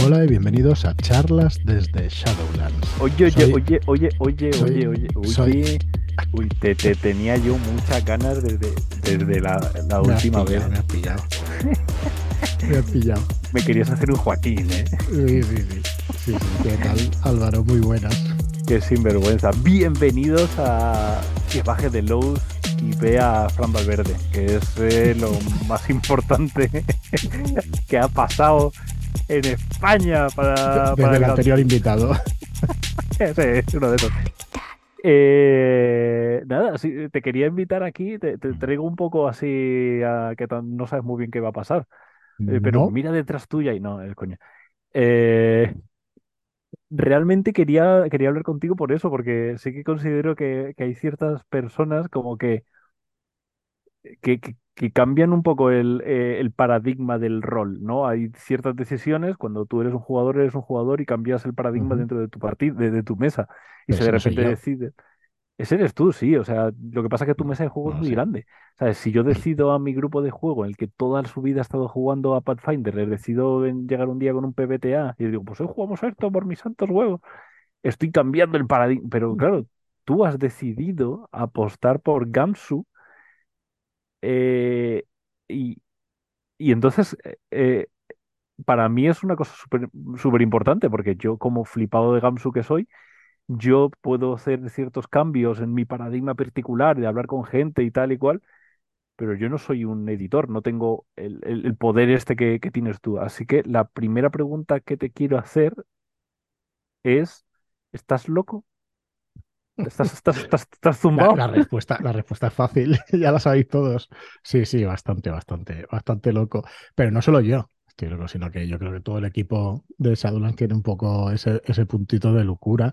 Hola y bienvenidos a charlas desde Shadowlands. Oye, oye, Soy- oye, oye, oye, soy- oye, oye, oye. soy- Uy, te, te tenía yo muchas ganas desde, desde la, la Me última pillado, vez. Me has pillado. me has pillado. Me querías hacer un Joaquín, ¿eh? Sí, sí, sí. Sí, sí. ¿Qué tal, Álvaro? Muy buenas. Qué sinvergüenza. Bienvenidos a que baje de Lowe's y vea a Fran Valverde, que es eh, lo más importante que ha pasado en España para, Desde para el anterior invitado. Sí, es uno de esos. Eh, nada, te quería invitar aquí, te, te traigo un poco así, a que no sabes muy bien qué va a pasar, eh, pero no, mira detrás tuya y no, el coño. Eh, realmente quería, quería hablar contigo por eso, porque sí que considero que, que hay ciertas personas como que, que, que- que cambian un poco el, eh, el paradigma del rol, ¿no? Hay ciertas decisiones, cuando tú eres un jugador, eres un jugador y cambias el paradigma dentro de tu de, de tu mesa. Y Pero si de no repente yo. decides... Ese eres tú, sí. O sea, lo que pasa es que tu mesa de juego No es muy grande. Si yo decido a mi grupo de juego en el que toda su vida ha estado jugando a Pathfinder, les decido en llegar un día con un PBTA y les digo, pues hoy jugamos esto por mis santos huevos. Estoy cambiando el paradigma. Pero claro, tú has decidido apostar por Gamsu eh, y, y entonces eh, eh, para mí es una cosa súper importante porque yo como flipado de Gamsu que soy, yo puedo hacer ciertos cambios en mi paradigma particular de hablar con gente y tal y cual, pero yo no soy un editor, no tengo el, el- el poder este que, que tienes tú. Así que la primera pregunta que te quiero hacer es, ¿estás loco? ¿Estás, estás, estás, estás La, zumbado? la respuesta, la respuesta es fácil, ya la sabéis todos. Sí, sí, bastante, bastante, bastante loco. Pero no solo yo, estoy loco, sino que yo creo que todo el equipo de Shadowlands tiene un poco ese, ese puntito de locura.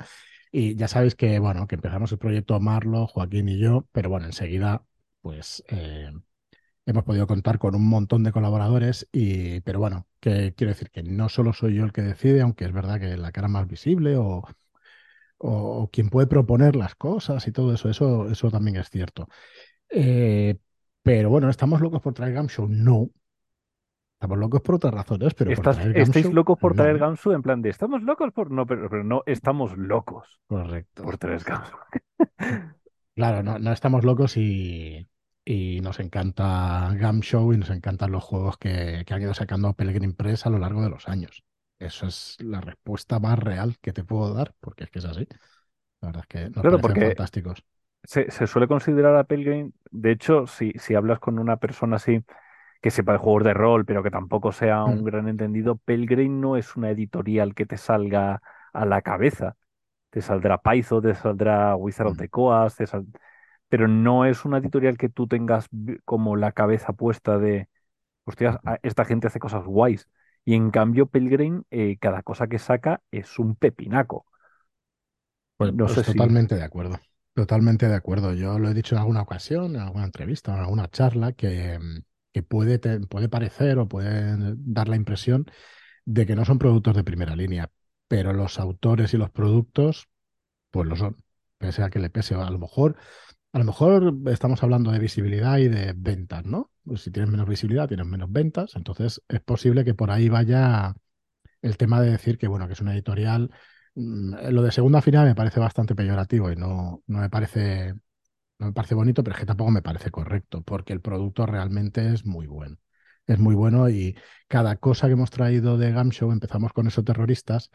Y ya sabéis que, bueno, que empezamos el proyecto Marlo, Joaquín y yo, pero bueno, enseguida, pues eh, hemos podido contar con un montón de colaboradores. Y, pero bueno, que quiero decir que no solo soy yo el que decide, aunque es verdad que la cara más visible o o, quien puede proponer las cosas y todo eso, eso, eso también es cierto. Eh, pero bueno, ¿estamos locos por traer Gamshow? No. Estamos locos por otras razones, pero por ¿Estás, traer estáis Gamshow, locos por traer no. Gamsu? En plan de, ¿estamos locos por...? No, pero, pero no, estamos locos Correcto. por traer Gamsu. Claro, no, no estamos locos y, y nos encanta Gamshow y nos encantan los juegos que, que han ido sacando Pellegrin Press a lo largo de los años. Eso es la respuesta más real que te puedo dar, porque es que es así. La verdad es que nos Claro, parecen porque fantásticos. se, se suele considerar a Pelgrim, de hecho, si, si hablas con una persona así que sepa de juegos de rol, pero que tampoco sea un Mm, gran entendido, Pelgrim no es una editorial que te salga a la cabeza. Te saldrá Paizo, te saldrá Wizard of mm. the Coast, te sal- pero no es una editorial que tú tengas como la cabeza puesta de, hostias, a- esta gente hace cosas guays. Y en cambio, Pelgrim, eh, cada cosa que saca es un pepinaco. Pues, No pues sé si... totalmente de acuerdo, totalmente de acuerdo. Yo lo he dicho en alguna ocasión, en alguna entrevista, en alguna charla, que, mm, que puede, te- puede parecer o puede dar la impresión de que no son productos de primera línea, pero los autores y los productos, pues lo son, pese a que le pese. A lo mejor, a lo mejor estamos hablando de visibilidad y de ventas, ¿no? Pues si tienes menos visibilidad, tienes menos ventas, entonces es posible que por ahí vaya el tema de decir que, bueno, que es una editorial. mm, Lo de segunda final me parece bastante peyorativo y no, no me parece, no me parece bonito, pero es que tampoco me parece correcto, porque el producto realmente es muy bueno. Es muy bueno y cada cosa que hemos traído de Gamshow, empezamos con esos terroristas,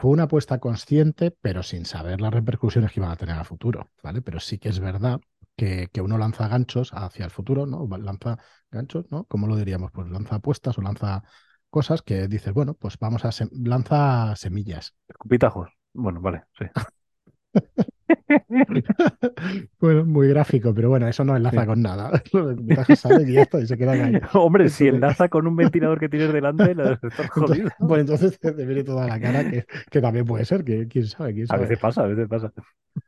fue una apuesta consciente, pero sin saber las repercusiones que iban a tener a futuro, ¿vale? Pero sí que es verdad que, que uno lanza ganchos hacia el futuro, ¿no? Lanza ganchos, ¿no? ¿Cómo lo diríamos? Pues lanza apuestas o lanza cosas que dices, bueno, pues vamos a sem- lanza semillas. Escupitajos. Bueno, vale, sí. Bueno, muy gráfico, pero bueno, eso no enlaza Sí. con nada. Y ya está, y se quedan ahí. Hombre, si enlaza con un ventilador que tienes delante, la estás entonces, jodido. pues entonces te viene toda la cara, que, que también puede ser, que quién sabe, quién A sabe. veces pasa, a veces pasa.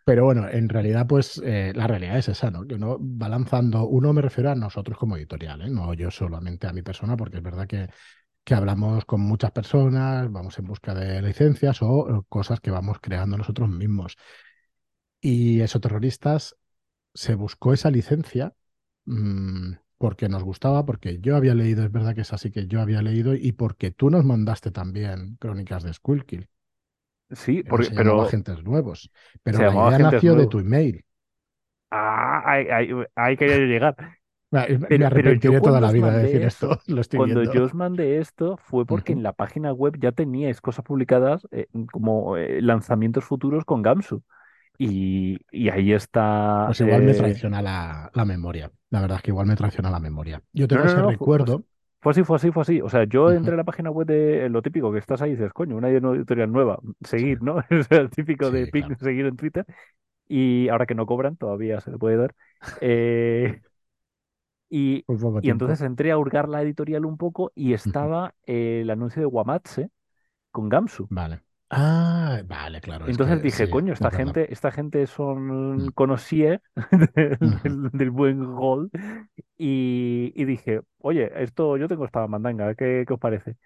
Pero bueno, en realidad, pues eh, la realidad es esa, ¿no? Que uno va lanzando, uno me refiero a nosotros como editorial, ¿eh? No yo solamente a mi persona, porque es verdad que, que hablamos con muchas personas, vamos en busca de licencias o, o cosas que vamos creando nosotros mismos. Y eso, terroristas, se buscó esa licencia mm, porque nos gustaba, porque yo había leído, es verdad que es así que yo había leído, y porque tú nos mandaste también Crónicas de Skullkill. Sí, porque, se pero Agentes Nuevos. Pero la idea nació de tu email. Ah, ahí, ahí- ahí quería llegar. Me me Pero, pero yo arrepentiré toda la vida de decir esto, lo estoy cuando viendo. yo os mandé esto, fue porque en la página web ya teníais cosas publicadas eh, como eh, lanzamientos futuros con Gamsu. Y, y ahí está. Pues igual me eh, traiciona la, la memoria. La verdad es que igual me traiciona la memoria. Yo tengo no, no, ese no, fue, fue así, recuerdo. fue así, fue así, fue así. O sea, yo entré a la página web de lo típico que estás ahí y dices, coño, una editorial nueva, Sí, seguir, ¿no? Es el típico de sí, claro. seguir en Twitter. Y ahora que no cobran, todavía se le puede dar. Eh, y, y entonces entré a hurgar la editorial un poco y estaba eh, el anuncio de Guamatse con Gamsu. Vale. Ah, vale, claro, es Entonces que dije, sí, coño, esta verdad. gente, esta gente son Mm, conocier del, ujú. del- del buen gol. Y, y dije, oye, esto yo tengo esta mandanga, ¿qué, qué os parece?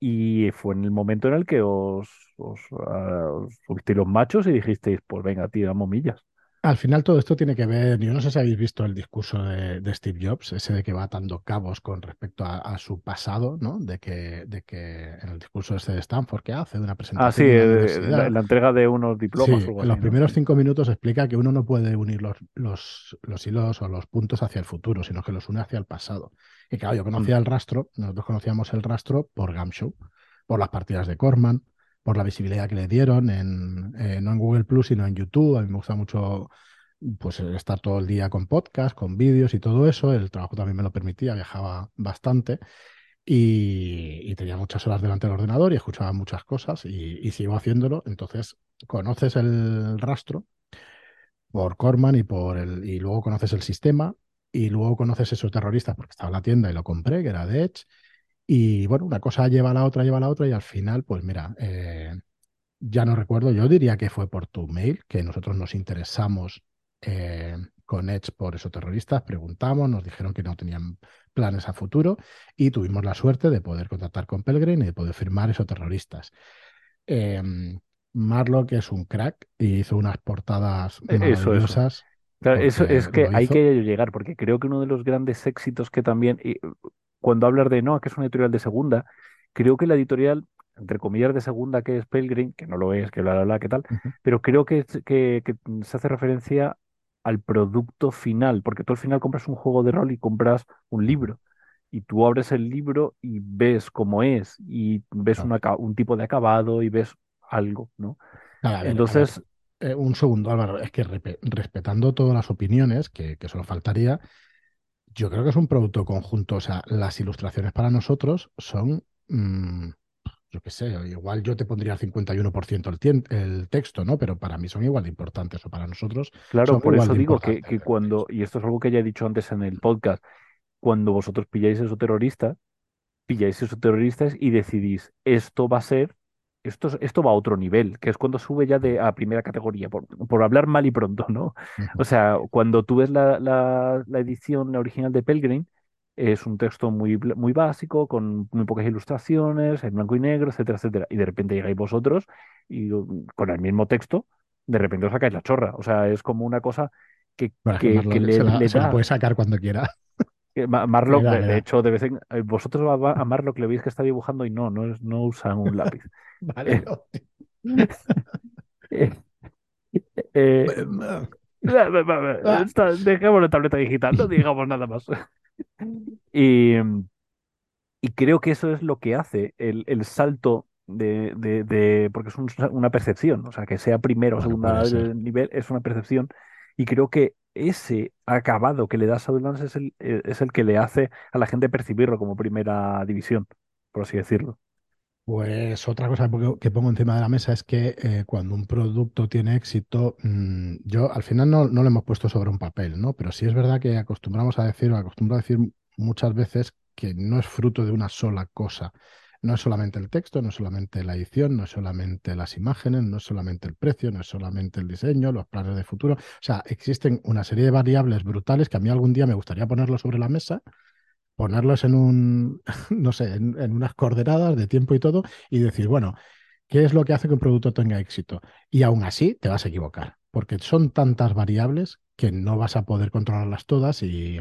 Y fue en el momento en el que os, os, ah, os subisteis los machos y dijisteis, pues venga, tío, damos millas. Al final todo esto tiene que ver, yo no sé si habéis visto el discurso de, de Steve Jobs, ese de que va atando cabos con respecto a, a su pasado, ¿no? De que, de que en el discurso este de Stanford que hace de una Ah, sí, presentación de una eh, la, la entrega de unos diplomas o Sí, algo en los primeros Sí. cinco minutos explica que uno no puede unir los, los, los hilos o los puntos hacia el futuro, sino que los une hacia el pasado. Y claro, yo Mm. conocía el rastro, nosotros conocíamos el rastro por Gamshow, por las partidas de Corman, por la visibilidad que le dieron, en, eh, no en Google Plus, sino en YouTube. A mí me gusta mucho pues, estar todo el día con podcast, con vídeos y todo eso. El trabajo también me lo permitía, viajaba bastante y, y tenía muchas horas delante del ordenador y escuchaba muchas cosas y, y sigo haciéndolo. Entonces, conoces el rastro por Corman y, por el, y luego conoces el sistema y luego conoces esos terroristas porque estaba en la tienda y lo compré, que era de Edge. Y bueno, una cosa lleva a la otra, lleva a la otra y al final, pues mira, eh, ya no recuerdo, yo diría que fue por tu mail, que nosotros nos interesamos eh, con Edge por esos terroristas, preguntamos, nos dijeron que no tenían planes a futuro y tuvimos la suerte de poder contactar con Pelgrim y de poder firmar esos terroristas. Eh, Marlock es un crack y hizo unas portadas E- Eso, eso. maravillosas Claro, eso es que hay que llegar, porque creo que uno de los grandes éxitos que también, y cuando hablas de no, que es una editorial de segunda, creo que la editorial, entre comillas, de segunda, que es Pelgrim, que no lo es, que bla, bla, bla, que tal, Ujú, pero creo que, que, que se hace referencia al producto final, porque tú al final compras un juego de rol y compras un libro, y tú abres el libro y ves cómo es, y ves un, claro. aca- un tipo de acabado y ves algo, ¿no? Nada, ver, Entonces, eh, un segundo, Álvaro, es que respetando todas las opiniones, que, que solo faltaría, yo creo que es un producto conjunto. O sea, las ilustraciones para nosotros son, mm, yo qué sé, igual yo te pondría al 51% el, el texto, ¿no? Pero para mí son igual de importantes, o para nosotros claro, por eso digo que, que cuando, y esto es algo que ya he dicho antes en el podcast, cuando vosotros pilláis esos terroristas, pilláis esos terroristas y decidís, esto va a ser, esto, es- esto va a otro nivel, que es cuando sube ya de a primera categoría, por, por hablar mal y pronto, ¿no? O sea, cuando tú ves la, la, la edición original de Pelgrim, es un texto muy, muy básico, con muy pocas ilustraciones, en blanco y negro, etcétera, etcétera. Y de repente llegáis vosotros y um, con el mismo texto, de repente os sacáis la chorra. O sea, es como una cosa que, Bueno, que le, se la, le se la puede sacar cuando quiera. Le Marlock, de, hecho, de vez en eh, vosotros a, a Marlock le veis que está dibujando y no, no, es- no usa un lápiz. Vale, Eh, eh, eh, dejémoslo en tableta digital, no digamos nada más. Y, y creo que eso es lo que hace el, el salto de, de- de- porque es un- una percepción, o sea, que sea primero o Bueno, segundo nivel es una percepción. Y creo que ese acabado que le da Shadowlands es el, eh, es el que le hace a la gente percibirlo como primera división, por así decirlo. Pues otra cosa que pongo que pongo encima de la mesa es que eh, cuando un producto tiene éxito, mm, yo al final no, no lo hemos puesto sobre un papel, ¿no? Pero sí es verdad que acostumbramos a decir, o acostumbro a decir muchas veces que no es fruto de una sola cosa. No es solamente el texto, no es solamente la edición, no es solamente las imágenes, no es solamente el precio, no es solamente el diseño, los planes de futuro. O sea, existen una serie de variables brutales que a mí algún día me gustaría ponerlo sobre la mesa ponerlos en un, no sé, en, en unas coordenadas de tiempo y todo, y decir, bueno, ¿qué es lo que hace que un producto tenga éxito? Y aún así te vas a equivocar, porque son tantas variables que no vas a poder controlarlas todas y,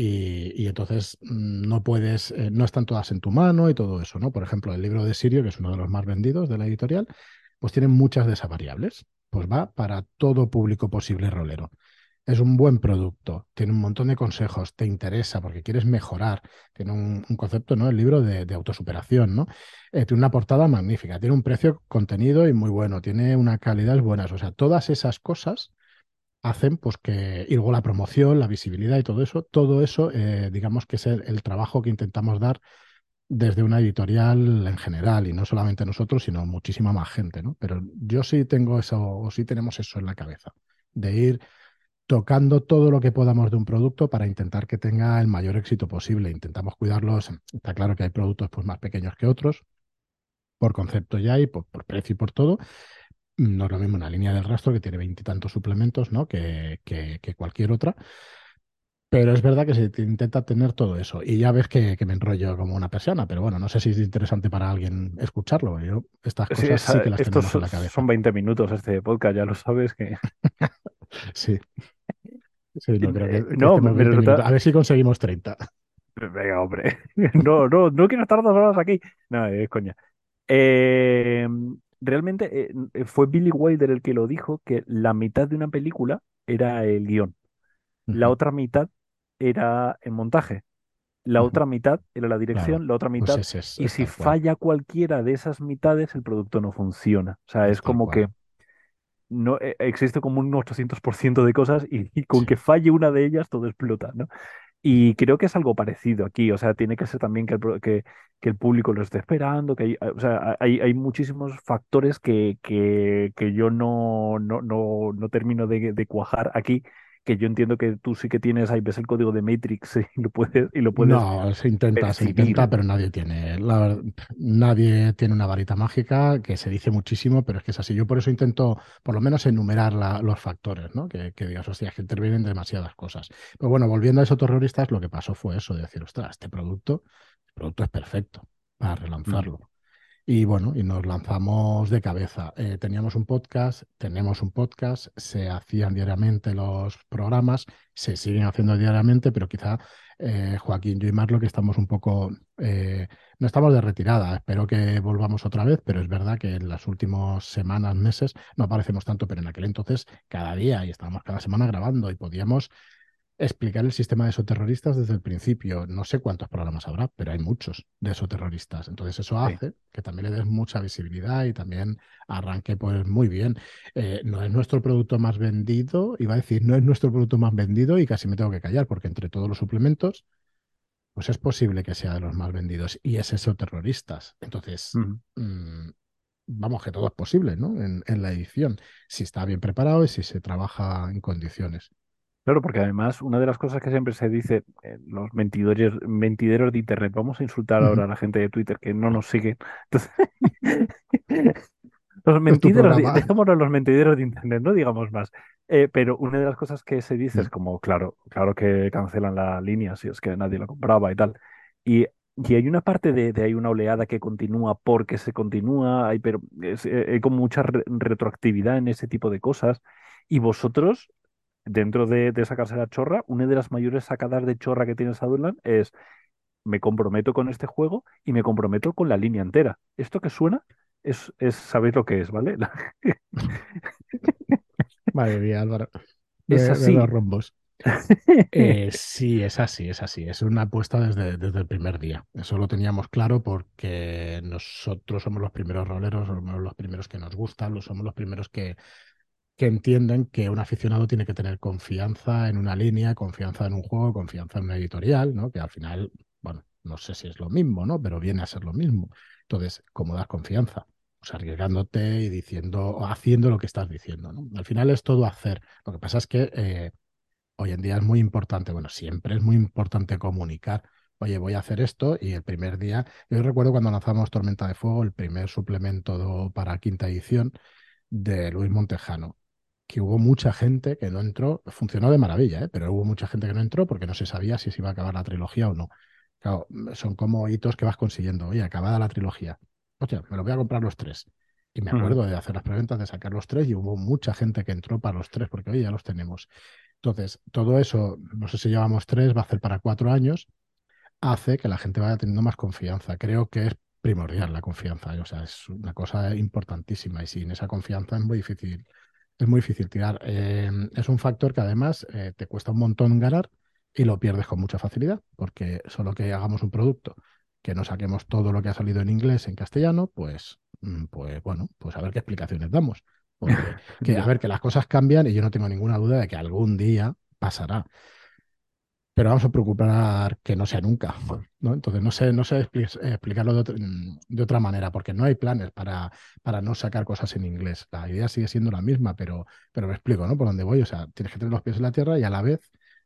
Y, entonces mm, no puedes, eh, no están todas en tu mano y todo eso, ¿no? Por ejemplo, el libro de Sirio, que es uno de los más vendidos de la editorial, pues tiene muchas de esas variables. Pues va para todo público posible rolero. Es un buen producto, tiene un montón de consejos, te interesa porque quieres mejorar, tiene un, concepto, ¿no? El libro de, autosuperación, ¿no? Eh, tiene una portada magnífica, tiene un precio contenido y muy bueno, tiene una calidad buena, o sea, todas esas cosas hacen pues que, y luego la promoción, la visibilidad y todo eso, todo eso, eh, digamos que es el, trabajo que intentamos dar desde una editorial en general, y no solamente nosotros, sino muchísima más gente, ¿no? Pero yo sí tengo eso, o sí tenemos eso en la cabeza, de ir tocando todo lo que podamos de un producto para intentar que tenga el mayor éxito posible. Intentamos cuidarlos. Está claro que hay productos pues, más pequeños que otros, por concepto ya y por precio y por todo, no es lo mismo una línea del rastro que tiene veintitantos suplementos ¿no? que, que, cualquier otra. Pero es verdad que se intenta tener todo eso. Y ya ves que, me enrollo como una persona, pero bueno, no sé si es interesante para alguien escucharlo. Yo estas cosas sí, que las tenemos en la cabeza. Son 20 minutos este podcast, ya lo sabes que. sí. Sí, no creo que. no, A ver si conseguimos 30. Venga, hombre. No, no, no quiero estar dos horas aquí. No, es coña. Eh, realmente eh, eh, fue Billy Wilder el que lo dijo, que la mitad de una película era el guion, la otra mitad era el montaje, la otra mitad era la dirección, la otra pues mitad... y si falla cualquiera de esas mitades, el producto no funciona. O sea, es como que no eh, existe como un 800% de cosas y, con que falle una de ellas todo explota, ¿no? Y creo que es algo parecido aquí, o sea, tiene que ser también que el, que, el público lo esté esperando, que hay, o sea, hay, hay muchísimos factores que, que, que yo no, no, no, no termino de, cuajar aquí, que yo entiendo que tú sí que tienes, ahí ves el código de Matrix y lo puedes, y lo puedes No, se intenta, se intenta, pero nadie tiene, la, nadie tiene una varita mágica, que se dice muchísimo, pero es que es así. Yo por eso intento, por lo menos, enumerar los factores, ¿no? Que, que digas, hostia, que intervienen demasiadas cosas. Pero bueno, volviendo a esos terroristas, lo que pasó fue eso, de decir, ostras, este producto, el producto es perfecto para mm. Y bueno, y nos lanzamos de cabeza. Eh, teníamos un podcast, tenemos un podcast, se hacían diariamente los programas, se siguen haciendo diariamente, pero quizá eh, Joaquín, yo y Marlo, que estamos un poco, eh, no estamos de retirada, espero que volvamos otra vez, pero es verdad que en las últimas semanas, meses, no aparecemos tanto, pero en aquel entonces cada día y estábamos cada semana grabando y podíamos explicar el sistema de esoterroristas desde el principio. No sé cuántos programas habrá, pero hay muchos de esoterroristas. Entonces eso hace que también le des mucha visibilidad y también arranque pues muy bien. Eh, no es nuestro producto más vendido, iba a decir, no es nuestro producto más vendido y casi me tengo que callar porque entre todos los suplementos, pues es posible que sea de los más vendidos y es esoterroristas. Entonces, mm, vamos, que todo es posible, ¿no? En, en la edición, si está bien preparado y si se trabaja en condiciones. Claro, porque además una de las cosas que siempre se dice, eh, los mentidores, mentideros de Internet, vamos a insultar ahora a la gente de Twitter que no nos sigue. los mentideros, dejémoslo los mentideros de Internet, no digamos más. Eh, pero una de las cosas que se dice es como, claro, claro que cancelan la línea si es que nadie la compraba y tal. Y, y hay una parte de, de, hay una oleada que continúa porque se continúa, hay, pero eh, hay como mucha retroactividad en ese tipo de cosas. Y vosotros dentro de, sacarse la chorra, una de las mayores sacadas de chorra que tiene Shadowland es me comprometo con este juego y me comprometo con la línea entera. Esto que suena es, es sabéis lo que es, ¿vale? Madre mía, Álvaro. es así. los rombos. Eh, sí, es así, es así. Es una apuesta desde, desde, el primer día. Eso lo teníamos claro porque nosotros somos los primeros roleros, somos los primeros que nos gustan, somos los primeros que que entienden que un aficionado tiene que tener confianza en una línea, confianza en un juego, confianza en una editorial, ¿no? Que al final, bueno, no sé si es lo mismo, ¿no? Pero viene a ser lo mismo. Entonces, ¿cómo das confianza? Pues arriesgándote y diciendo, haciendo lo que estás diciendo, ¿no? Al final es todo hacer. Lo que pasa es que eh, hoy en día es muy importante, bueno, siempre es muy importante comunicar. Oye, voy a hacer esto y el primer día, yo recuerdo cuando lanzamos Tormenta de Fuego, el primer suplemento para quinta edición de Luis Montejano que hubo mucha gente que no entró, funcionó de maravilla, ¿eh? pero hubo mucha gente que no entró porque no se sabía si se iba a acabar la trilogía o no. Claro, son como hitos que vas consiguiendo. Oye, acabada la trilogía. Oye, me lo voy a comprar los tres. Y me acuerdo de hacer las preventas, de sacar los tres, y hubo mucha gente que entró para los tres, porque hoy ya los tenemos. Entonces, todo eso, no sé si llevamos tres, va a hacer para cuatro años, hace que la gente vaya teniendo más confianza. Creo que es primordial la confianza, o sea, es una cosa importantísima y sin esa confianza es muy difícil, es muy difícil tirar. Eh, es un factor que además eh, te cuesta un montón ganar y lo pierdes con mucha facilidad, porque solo que hagamos un producto, que no saquemos todo lo que ha salido en inglés en castellano, pues, mm, pues bueno, pues a ver qué explicaciones damos. Porque que, a ver, que las cosas cambian y yo no tengo ninguna duda de que algún día pasará pero vamos a preocupar que no sea nunca, ¿no? Entonces no sé, no sé explicarlo de, otra manera, porque no hay planes para, para no sacar cosas en inglés. La idea sigue siendo la misma, pero, pero me explico, ¿no? Por dónde voy. O sea, tienes que tener los pies en la tierra y a la vez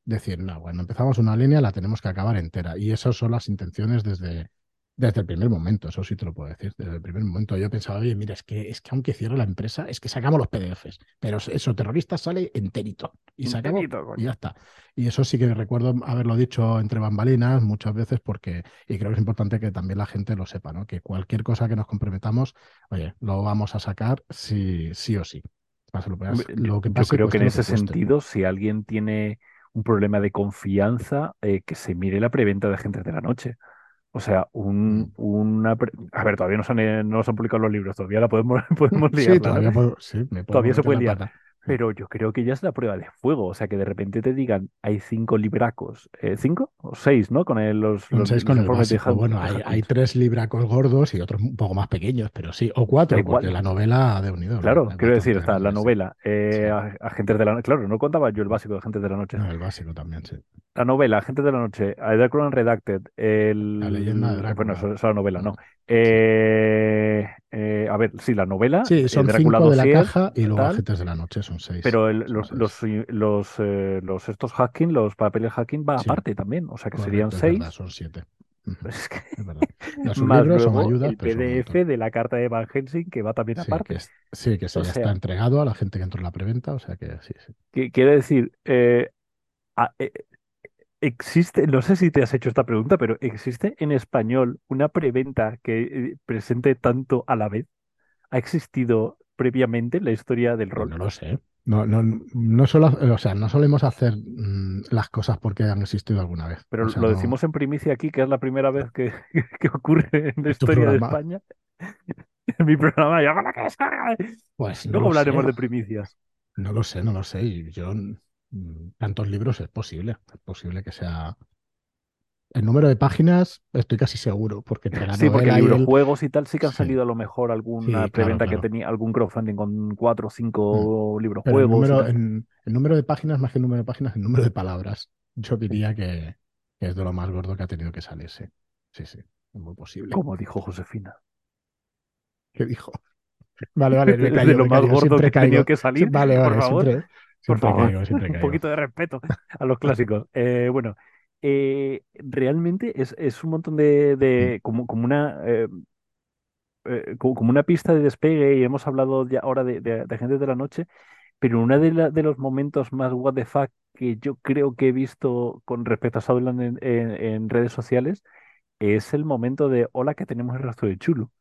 decir, no, bueno, empezamos una línea, la tenemos que acabar entera. Y esas son las intenciones desde, desde el primer momento, eso sí te lo puedo decir. Desde el primer momento yo pensaba, oye, mira, es que, es que aunque cierre la empresa, es que sacamos los PDFs, pero eso, terrorista sale enterito y sacamos y ya está. Y eso sí que recuerdo haberlo dicho entre bambalinas muchas veces porque, y creo que es importante que también la gente lo sepa, ¿no? Que cualquier cosa que nos comprometamos, oye, lo vamos a sacar sí, sí o sí. Lo que yo creo que en ese sentido, si alguien tiene un problema de confianza, eh, que se mire la preventa de Agentes de la Noche. O sea, un, mm. una... A ver, todavía no se, han, no se han publicado los libros, todavía la podemos, podemos liar. Sí, todavía, sí, todavía se puede liar. Pero yo creo que ya es la prueba de fuego. O sea, que de repente te digan, hay cinco libracos. Eh, ¿Cinco o seis, no? Con el, los, los, seis con el básico. Bueno, hay, hay, tres libracos gordos y otros un poco más pequeños, pero sí. O cuatro, porque la novela de unido. Claro, quiero decir, está la novela. Eh, Agentes de la Noche. Claro, no contaba yo el básico de Agentes de la Noche. No, el básico también, sí. La novela, Agentes de la Noche, Dracula Redacted. El, la leyenda de Drácula. Bueno, eso es la novela, no. Eh, eh, a ver, sí, la novela. Sí, son cinco de la caja y luego Agentes de la Noche, son seis. Pero los, los, los, eh, los, estos hacking, los papeles hacking va aparte también, o sea que serían seis. son siete. Es que... Es verdad. Los libros son ayudas, el PDF de la carta de Van Helsing que va también aparte. sí, que se ya está entregado a la gente que entró en la preventa, o sea que sí, sí. quiere decir, eh, existe, no sé si te has hecho esta pregunta, pero ¿existe en español una preventa que eh, presente tanto a la vez? ¿Ha existido previamente en la historia del rol? no lo sé. No, no, no solo, o sea, no solemos hacer mm, las cosas porque han existido alguna vez. Pero O sea, lo no- decimos en primicia aquí, que es la primera vez que, que ocurre en la ¿En tu historia de? España. En mi programa, ¡Llama la casa! Pues no Luego lo hablaremos sé. de primicias. No lo sé, no lo sé. Y yo, tantos libros es posible. Es posible que sea. El número de páginas estoy casi seguro, porque Sí, porque libros, el. juegos y tal sí que han Sí. salido a lo mejor alguna Sí, claro, preventa que claro. tenía algún crowdfunding con cuatro o Mm. cinco libros, Pero el juegos y número, en, el número de páginas, más que el número de páginas, el número de palabras. Yo diría que, que es de lo más gordo que ha tenido que salir, sí. Sí. Es muy posible. Como dijo Josefina. ¿Qué dijo? Vale, vale, me de callo, lo me más callo, gordo que ha tenido que salir, Vale, por vale, favor, siempre, por favor, caigo, un poquito de respeto a los clásicos. Eh, bueno, eh, realmente es, es un montón de, de como, como una eh, como, como una pista de despegue y hemos hablado ya ahora de, de, de Agentes de la Noche, pero uno de, de los momentos más what the fuck que yo creo que he visto con respecto a Southland en, en- en redes sociales es el momento de hola que tenemos el rastro de Chulo.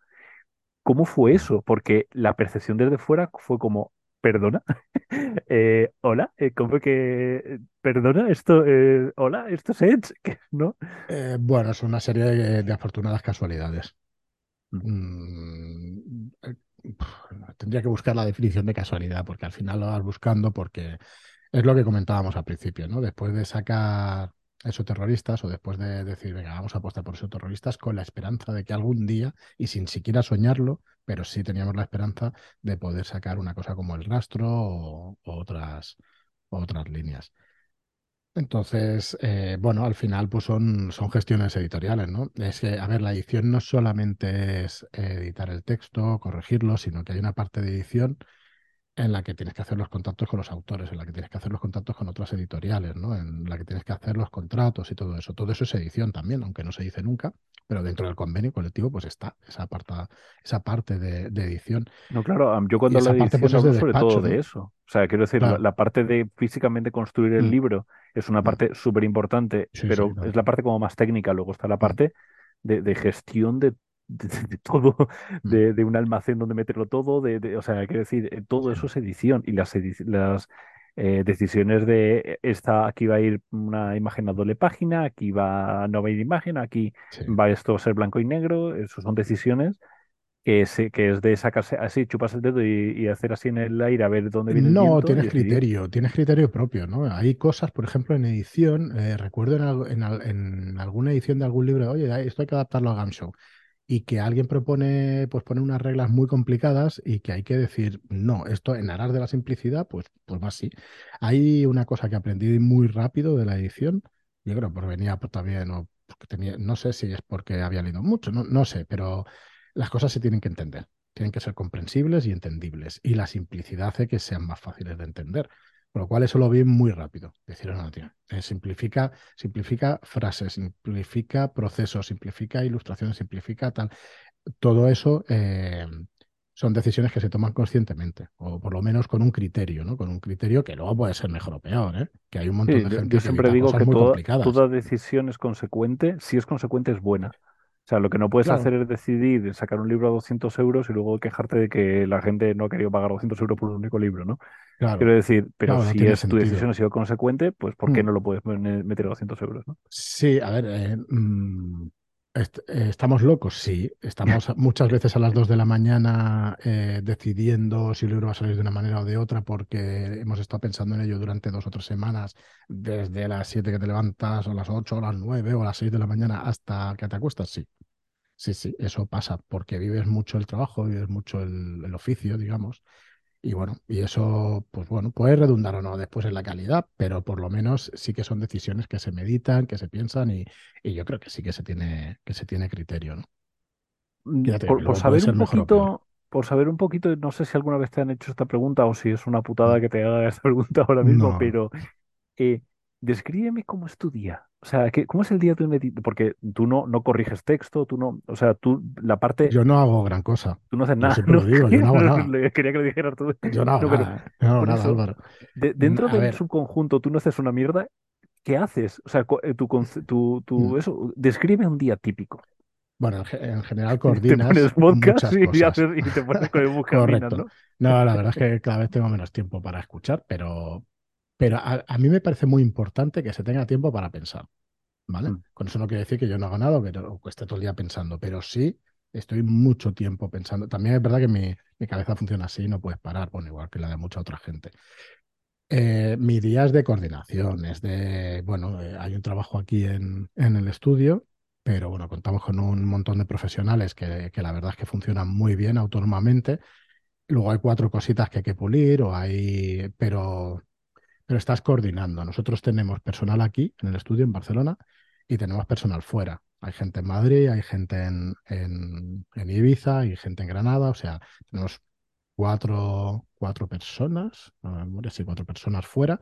¿Cómo fue eso? Porque la percepción desde fuera fue como, perdona, Eh, hola, eh, ¿cómo que, perdona, esto, eh, hola, esto es Edge. ¿no? Eh, bueno, es una serie de, de afortunadas casualidades. Mm. Tendría que buscar la definición de casualidad, porque al final lo vas buscando porque es lo que comentábamos al principio, ¿no? Después de sacar esos terroristas o después de decir, venga, vamos a apostar por esos terroristas con la esperanza de que algún día, y sin siquiera soñarlo, pero sí teníamos la esperanza de poder sacar una cosa como el rastro o, otras, otras líneas. Entonces, eh, bueno, al final pues son, son gestiones editoriales, ¿no? Es que, a ver, la edición no solamente es editar el texto, corregirlo, sino que hay una parte de edición en la que tienes que hacer los contactos con los autores, en la que tienes que hacer los contactos con otras editoriales, ¿no? En la que tienes que hacer los contratos y todo eso. Todo eso es edición también, aunque no se dice nunca, pero dentro del convenio colectivo pues está esa parte, esa parte de, de edición. No, claro, yo cuando hablo esa de edición pues es hablo de sobre todo de eso. O sea, quiero decir, la, Claro. la parte de físicamente construir el Mm, libro es una mm. parte súper importante, Sí, sí, pero claro. es la parte como más técnica. Luego está la Mm, parte de, de gestión de, de- de- todo, mm. de, de un almacén donde meterlo todo, de, o sea, quiero decir, eh, todo eso es edición y las, las eh, decisiones de eh, esta, aquí va a ir una imagen a doble página, aquí va no va a ir imagen, aquí Sí. va esto a ser blanco y negro. Eso son decisiones que, se- que es de sacarse así, chupas el dedo y, y hacer así en el aire a ver dónde viene el No, viento y tienes criterio, tienes criterio propio, ¿no? Hay cosas, por ejemplo, en edición, eh, recuerdo en, en en alguna edición de algún libro, oye, esto hay que adaptarlo a Gamshow, y que alguien propone, pues poner unas reglas muy complicadas y que hay que decir, no, esto en aras de la simplicidad, pues, pues va así. Hay una cosa que aprendí muy rápido de la edición, yo creo, porque venía pues, también, o porque tenía, no sé si es porque había leído mucho, no, no sé, pero las cosas se tienen que entender. Tienen que ser comprensibles y entendibles. Y la simplicidad hace que sean más fáciles de entender. Por lo cual eso lo vi muy rápido. Decir, no, tío, eh, simplifica, simplifica frases, simplifica procesos, simplifica ilustraciones, simplifica tal. Todo eso eh, son decisiones que se toman conscientemente, o por lo menos con un criterio, ¿no? Con un criterio que luego puede ser mejor o peor, ¿eh? Que hay un montón Sí, de yo, yo gente que siempre digo cosas que toda decisión es consecuente. Si es consecuente, es buena. O sea, lo que no puedes Claro, hacer es decidir sacar un libro a 200 euros y luego quejarte de que la gente no ha querido pagar 200 euros por un único libro, ¿no? Quiero claro, decir, pero claro, si es tu decisión ha sido consecuente, pues ¿por qué Mm. no lo puedes meter a 200 euros, ¿no? Sí, a ver, eh, mm, estamos locos, sí. Estamos muchas veces a las 2 de la mañana eh, decidiendo si el libro va a salir de una manera o de otra porque hemos estado pensando en ello durante dos o tres semanas, desde las 7 que te levantas, o las 8 o las 9 o las 6 de la mañana hasta que te acuestas, sí. Sí, sí, eso pasa porque vives mucho el trabajo, vives mucho el, el oficio, digamos. Y bueno, y eso, pues bueno, puede redundar o no después en la calidad, pero por lo menos sí que son decisiones que se meditan, que se piensan y, y yo creo que sí que se tiene, que se tiene criterio, ¿no? Mm, Por, saber un poquito, por saber un poquito, no sé si alguna vez te han hecho esta pregunta o si es una Mm. putada que te haga esta pregunta ahora mismo, No, pero eh, descríbeme cómo es tu día. O sea, ¿qué- ¿cómo es el día de un edit- Porque tú no, no corriges texto, tú no, o sea, tú la parte, yo no hago gran cosa. tú no haces Yo nada, siempre ¿no? lo digo, yo no hago nada. Quería que lo dijeras tú. Yo no hago No, nada. Yo no hago por nada, eso, Álvaro. de- Mm, dentro A del ver, subconjunto tú no haces una mierda, ¿qué haces? O sea, eh, tu, conce- tu, mm, tu, eso, describe un día típico. bueno, en, ge- en general Te pones coordinas podcast muchas y, cosas. haces, y te pones con el Correcto. ¿no? No, la verdad es que cada vez tengo menos tiempo para escuchar, pero, pero a, a mí me parece muy importante que se tenga tiempo para pensar. ¿vale? Mm, Con eso no quiere decir que yo no haga nada o que esté todo el día pensando, pero sí estoy mucho tiempo pensando. También es verdad que mi, mi cabeza funciona así, no puedes parar, bueno, igual que la de mucha otra gente. Eh, mi día es de coordinación, es de, bueno, eh, hay un trabajo aquí en, en el estudio, pero bueno, contamos con un montón de profesionales que, que la verdad es que funcionan muy bien autónomamente. Luego hay cuatro cositas que hay que pulir, o hay, pero pero estás coordinando. Nosotros tenemos personal aquí en el estudio en Barcelona y tenemos personal fuera. Hay gente en Madrid, hay gente en, Ibiza, hay gente en Granada, o sea, tenemos cuatro, cuatro personas, no cuatro personas fuera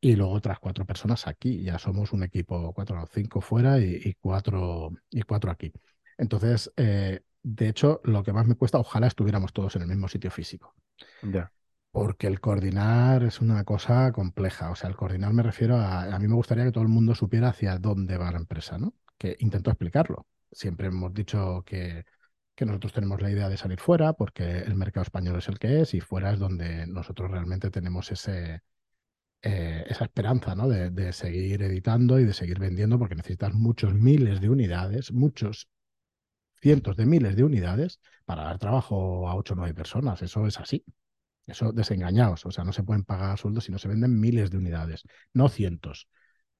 y luego otras cuatro personas aquí. Ya somos un equipo, cuatro o cinco fuera y, y cuatro, y cuatro aquí. Entonces, eh, de hecho, lo que más me cuesta, ojalá estuviéramos todos en el mismo sitio físico. ya. Porque el coordinar es una cosa compleja. O sea, el coordinar me refiero a... A mí me gustaría que todo el mundo supiera hacia dónde va la empresa, ¿no? Que intento explicarlo. Siempre hemos dicho que, que nosotros tenemos la idea de salir fuera porque el mercado español es el que es y fuera es donde nosotros realmente tenemos ese, eh, esa esperanza, ¿no? De, de seguir editando y de seguir vendiendo porque necesitas muchos miles de unidades, muchos cientos de miles de unidades para dar trabajo a ocho o nueve personas. Eso es así. Eso desengañados, o sea, no se pueden pagar sueldos si no se venden miles de unidades, no cientos,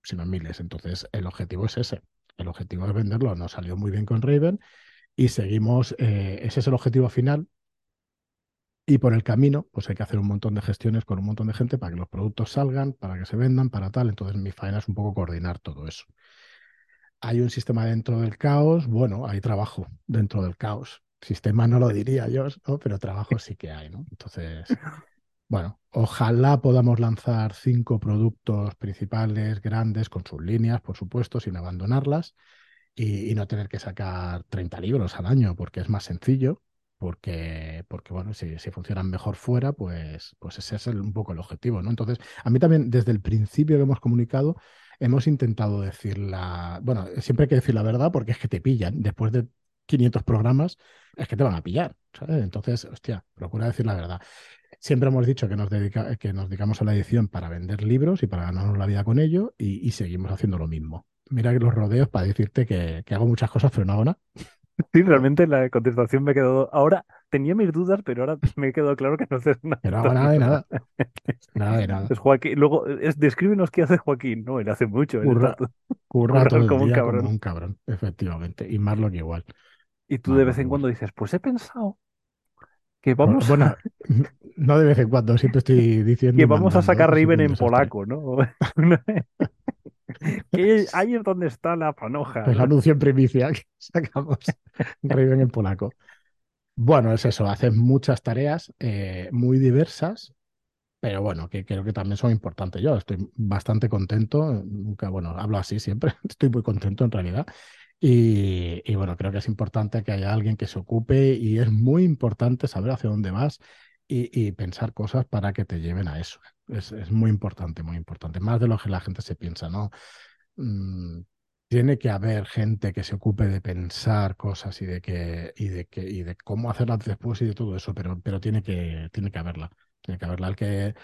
sino miles. Entonces, el objetivo es ese. El objetivo es venderlo. Nos salió muy bien con Raven y seguimos. eh, ese es el objetivo final. Y por el camino, pues hay que hacer un montón de gestiones con un montón de gente para que los productos salgan, para que se vendan, para tal. Entonces, mi faena es un poco coordinar todo eso. Hay un sistema dentro del caos. Bueno, hay trabajo dentro del caos. Sistema no lo diría yo. Pero trabajo sí que hay, ¿no? Entonces. Bueno, ojalá podamos lanzar cinco productos principales, grandes, con sus líneas, por supuesto, sin abandonarlas, y, no tener que sacar 30 libros al año, porque es más sencillo, porque, porque bueno, si, si funcionan mejor fuera, pues, pues ese es el- un poco el objetivo, ¿no? Entonces, a mí también, desde el principio que hemos comunicado, hemos intentado decir la, bueno, siempre hay que decir la verdad, porque es que te pillan, después de 500 programas, es que te van a pillar, ¿sabes? Entonces, hostia, procura decir la verdad. Siempre hemos dicho que nos, dedica, que nos dedicamos a la edición para vender libros y para ganarnos la vida con ello y, y seguimos haciendo lo mismo. Mira que los rodeos para decirte que, que hago muchas cosas, pero no hago nada. Sí, realmente la contestación me quedó. Ahora tenía mis dudas, pero ahora me quedado claro que no haces nada. Que no hago nada de nada. Nada de nada. Es Joaquín. Luego, es, descríbenos qué hace Joaquín. No, él hace mucho. Curra, curra currar todo el como un cabrón. como un cabrón, efectivamente. Y Marlon igual. Y tú de vez en cuando dices, pues he pensado que Bueno, vamos, Bueno, no de vez en cuando, siempre estoy diciendo que vamos a sacar. Soy Riven en polaco, ¿no? Que ahí es donde está la panoja. El anuncio en primicia que sacamos Raven en polaco. Bueno, es eso, haces muchas tareas eh, muy diversas, pero bueno, que creo que también son importantes. Yo estoy bastante contento, nunca, bueno, hablo así siempre, estoy muy contento en realidad. Y, bueno, creo que es importante que haya alguien que se ocupe y es muy importante saber hacia dónde vas y, pensar cosas para que te lleven a eso. Es, muy importante, muy importante, más de lo que la gente se piensa, ¿no? Mm, tiene que haber gente que se ocupe de pensar cosas y de que, y de que, y de cómo hacerlas después y de todo eso, pero, pero tiene que, tiene que haberla. Tiene que haberla. Al que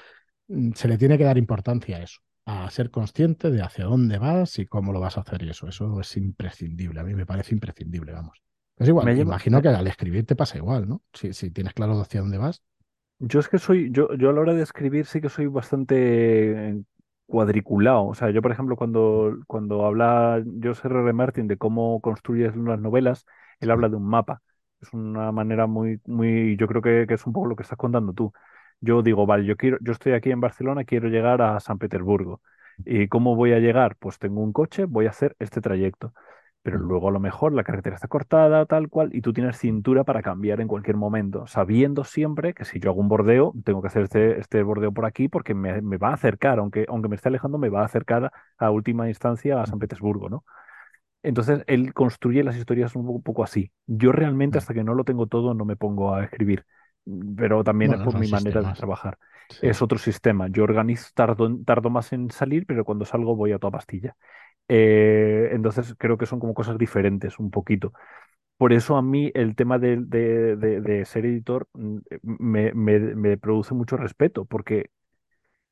mm, se le tiene que dar importancia a eso, a ser consciente de hacia dónde vas y cómo lo vas a hacer y eso. Eso es imprescindible. A mí me parece imprescindible, vamos. Es igual, Me lleva- imagino que al escribir te pasa igual, ¿no? Si, si tienes claro hacia dónde vas. Yo es que soy, yo, yo a la hora de escribir sí que soy bastante cuadriculado. O sea, yo, por ejemplo, cuando, cuando habla George R. R. Martin de cómo construyes unas novelas, él habla de un mapa. Es una manera muy, muy, yo creo que, que es un poco lo que estás contando tú. Yo digo, vale, yo quiero, yo estoy aquí en Barcelona, quiero llegar a San Petersburgo. ¿Y cómo voy a llegar? Pues tengo un coche, voy a hacer este trayecto. Pero Mm. luego a lo mejor la carretera está cortada, tal cual, y tú tienes cintura para cambiar en cualquier momento, sabiendo siempre que si yo hago un bordeo, tengo que hacer este, este bordeo por aquí porque me, me va a acercar, aunque, aunque me esté alejando, me va a acercar a última instancia a San Petersburgo, ¿no? Entonces él construye las historias un poco, un poco así. Yo realmente Mm. hasta que no lo tengo todo no me pongo a escribir, pero también es Bueno, por mi manera de sistemas. trabajar. Sí. Es otro sistema. Yo organizo, tardo, tardo más en salir, pero cuando salgo voy a toda pastilla. Eh, entonces creo que son como cosas diferentes un poquito. Por eso a mí el tema de, de- de- de ser editor mm, me, me- me produce mucho respeto, porque,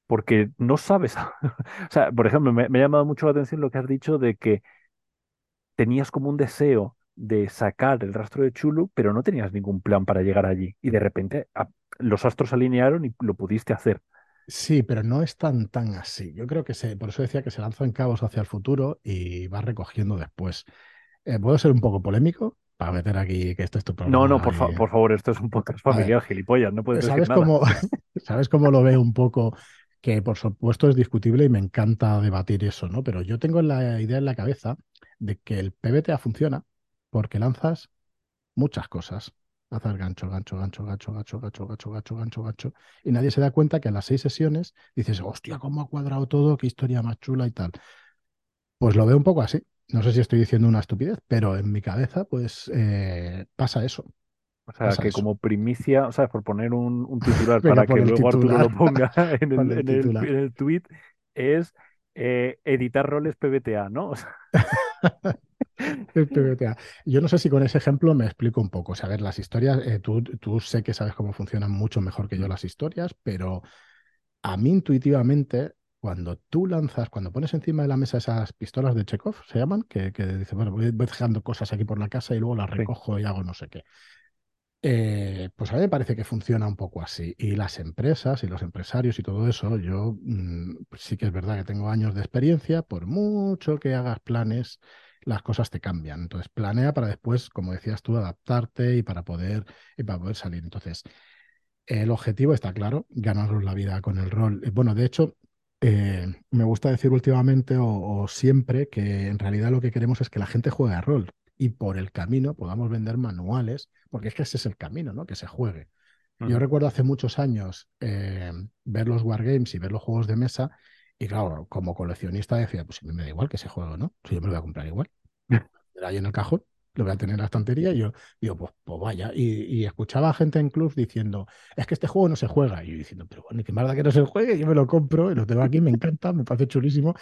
porque no sabes. O sea, por ejemplo, me, me ha llamado mucho la atención lo que has dicho de que tenías como un deseo de sacar el rastro de Chulu, pero no tenías ningún plan para llegar allí. Y de repente los astros se alinearon y lo pudiste hacer. Sí, pero no es tan tan así. Yo creo que se, por eso decía que se lanzan cabos hacia el futuro y va recogiendo después. Eh, ¿puedo ser un poco polémico? Para meter aquí que este es tu No, no, programa por, fa- por favor, esto es un podcast ver, familiar, gilipollas, no puedes decir ¿Sabes nada. cómo, ¿sabes cómo lo veo un poco? Que por supuesto es discutible y me encanta debatir eso, ¿no? Pero yo tengo la idea en la cabeza de que el PBTA funciona porque lanzas muchas cosas. Lanzas gancho, gancho, gancho, gancho, gancho, gancho, gancho, gancho, gancho, gancho. Y nadie se da cuenta que a las seis sesiones dices, hostia, cómo ha cuadrado todo, qué historia más chula y tal. Pues lo veo un poco así. No sé si estoy diciendo una estupidez, pero en mi cabeza, pues eh, pasa eso. O sea, Pasa que eso. como primicia, o sea, por poner un, un titular Venga, para que luego Arturo titular. lo ponga en el, el en el, titular. en el tweet, es eh, editar roles PBTA, ¿no? O sea. Yo no sé si con ese ejemplo me explico un poco. O sea, a ver, las historias, eh, tú, tú sé que sabes cómo funcionan mucho mejor que yo las historias, pero a mí intuitivamente, cuando tú lanzas, cuando pones encima de la mesa esas pistolas de Chekhov, se llaman, que, que dice, bueno, voy, dejando cosas aquí por la casa y luego las Sí. recojo y hago no sé qué. Eh, pues a mí me parece que funciona un poco así. Y las empresas y los empresarios y todo eso, yo mm, pues sí que es verdad que tengo años de experiencia, por mucho que hagas planes, las cosas te cambian. Entonces, planea para después, como decías tú, adaptarte y para poder, y para poder salir. Entonces, el objetivo está claro, ganarnos la vida con el rol. Eh, Bueno, de hecho, eh, me gusta decir últimamente o, o siempre que en realidad lo que queremos es que la gente juegue a rol y por el camino podamos vender manuales, porque es que ese es el camino, ¿no? Que se juegue. Yo recuerdo hace muchos años eh, ver los wargames y ver los juegos de mesa y claro, como coleccionista decía, pues a mí me da igual que ese juego, ¿no? Si yo me lo voy a comprar igual. Era ahí en el cajón, lo voy a tener en la estantería y yo digo, pues, pues vaya. Y, y escuchaba a gente en clubs diciendo, es que este juego no se juega. Y yo diciendo, pero bueno, ¿y qué da que no se juegue? Yo me lo compro y lo tengo aquí, me encanta, me parece chulísimo,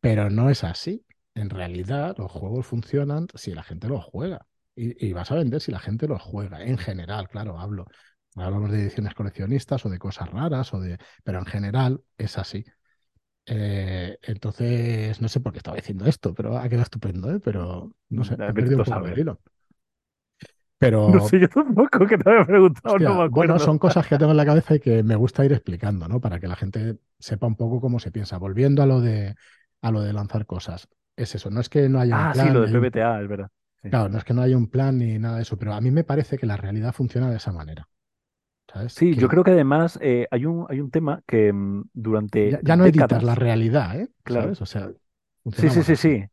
pero no es así. En realidad, los juegos funcionan si la gente los juega. y, y vas a vender si la gente los juega. En general, claro, hablo. Hablamos de ediciones coleccionistas o de cosas raras, o de... pero en general es así. Eh, entonces, no sé por qué estaba diciendo esto, pero ha quedado estupendo, ¿eh? Pero no sé, he perdido un poco el hilo. No Pero sé, yo tampoco, que te había preguntado, Hostia, no me bueno, son cosas que tengo en la cabeza y que me gusta ir explicando, ¿no? Para que la gente sepa un poco cómo se piensa. Volviendo a lo de, a lo de lanzar cosas. Es eso, no es que no haya un Ah, sí, lo plan, de hay un- PBTA, es verdad. Sí. claro, no es que no haya un plan ni nada de eso, pero a mí me parece que la realidad funciona de esa manera, ¿sabes? Sí, yo creo que además eh, hay un, hay un tema que mm, durante ya, ya no editas la décadas, realidad, ¿eh? claro, ¿Sabes? O sea, sí, sí, sí, sí.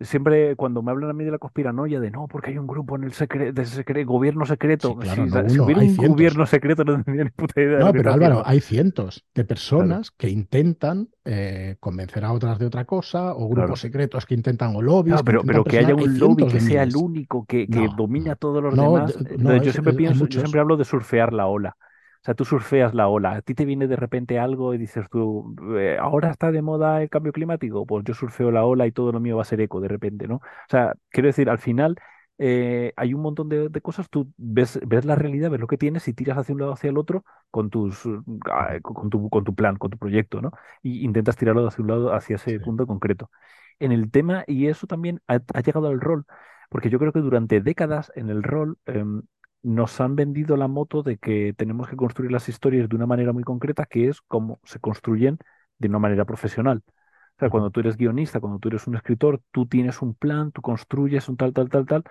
Siempre cuando me hablan a mí de la conspiranoia, de no, porque hay un grupo en el secre- de secre- gobierno Sí, secreto. claro, Si, no si uno, hubiera hay un cientos. gobierno secreto, no tendría ni puta idea No, pero Álvaro, haciendo. hay cientos de Claro, personas que intentan eh, convencer a otras de otra cosa, o grupos claro. secretos que intentan, o lobbies Claro, que pero, intentan pero que haya. Hay un lobby que sea el único que, que No, domina a todos los No, demás. yo es- siempre pienso, yo siempre hablo de surfear la ola. O sea, tú surfeas la ola. A ti te viene de repente algo y dices tú, "Eh, ahora está de moda el cambio climático. Pues yo surfeo la ola y todo lo mío va a ser eco de repente, ¿no? O sea, quiero decir, al final eh, hay un montón de, de cosas. Tú ves, ves la realidad, ves lo que tienes y tiras hacia un lado hacia el otro con tus, uh, ah, Ujú. con tu, con tu plan, con tu proyecto, ¿no? Y intentas tirarlo hacia un lado, hacia ese Sí. punto concreto. En el tema, y eso también ha, ha llegado al rol, porque yo creo que durante décadas en el rol em, nos han vendido la moto de que tenemos que construir las historias de una manera muy concreta, que es como se construyen de una manera profesional. O sea, cuando tú eres guionista, cuando tú eres un escritor, tú tienes un plan, tú construyes un tal, tal, tal, tal,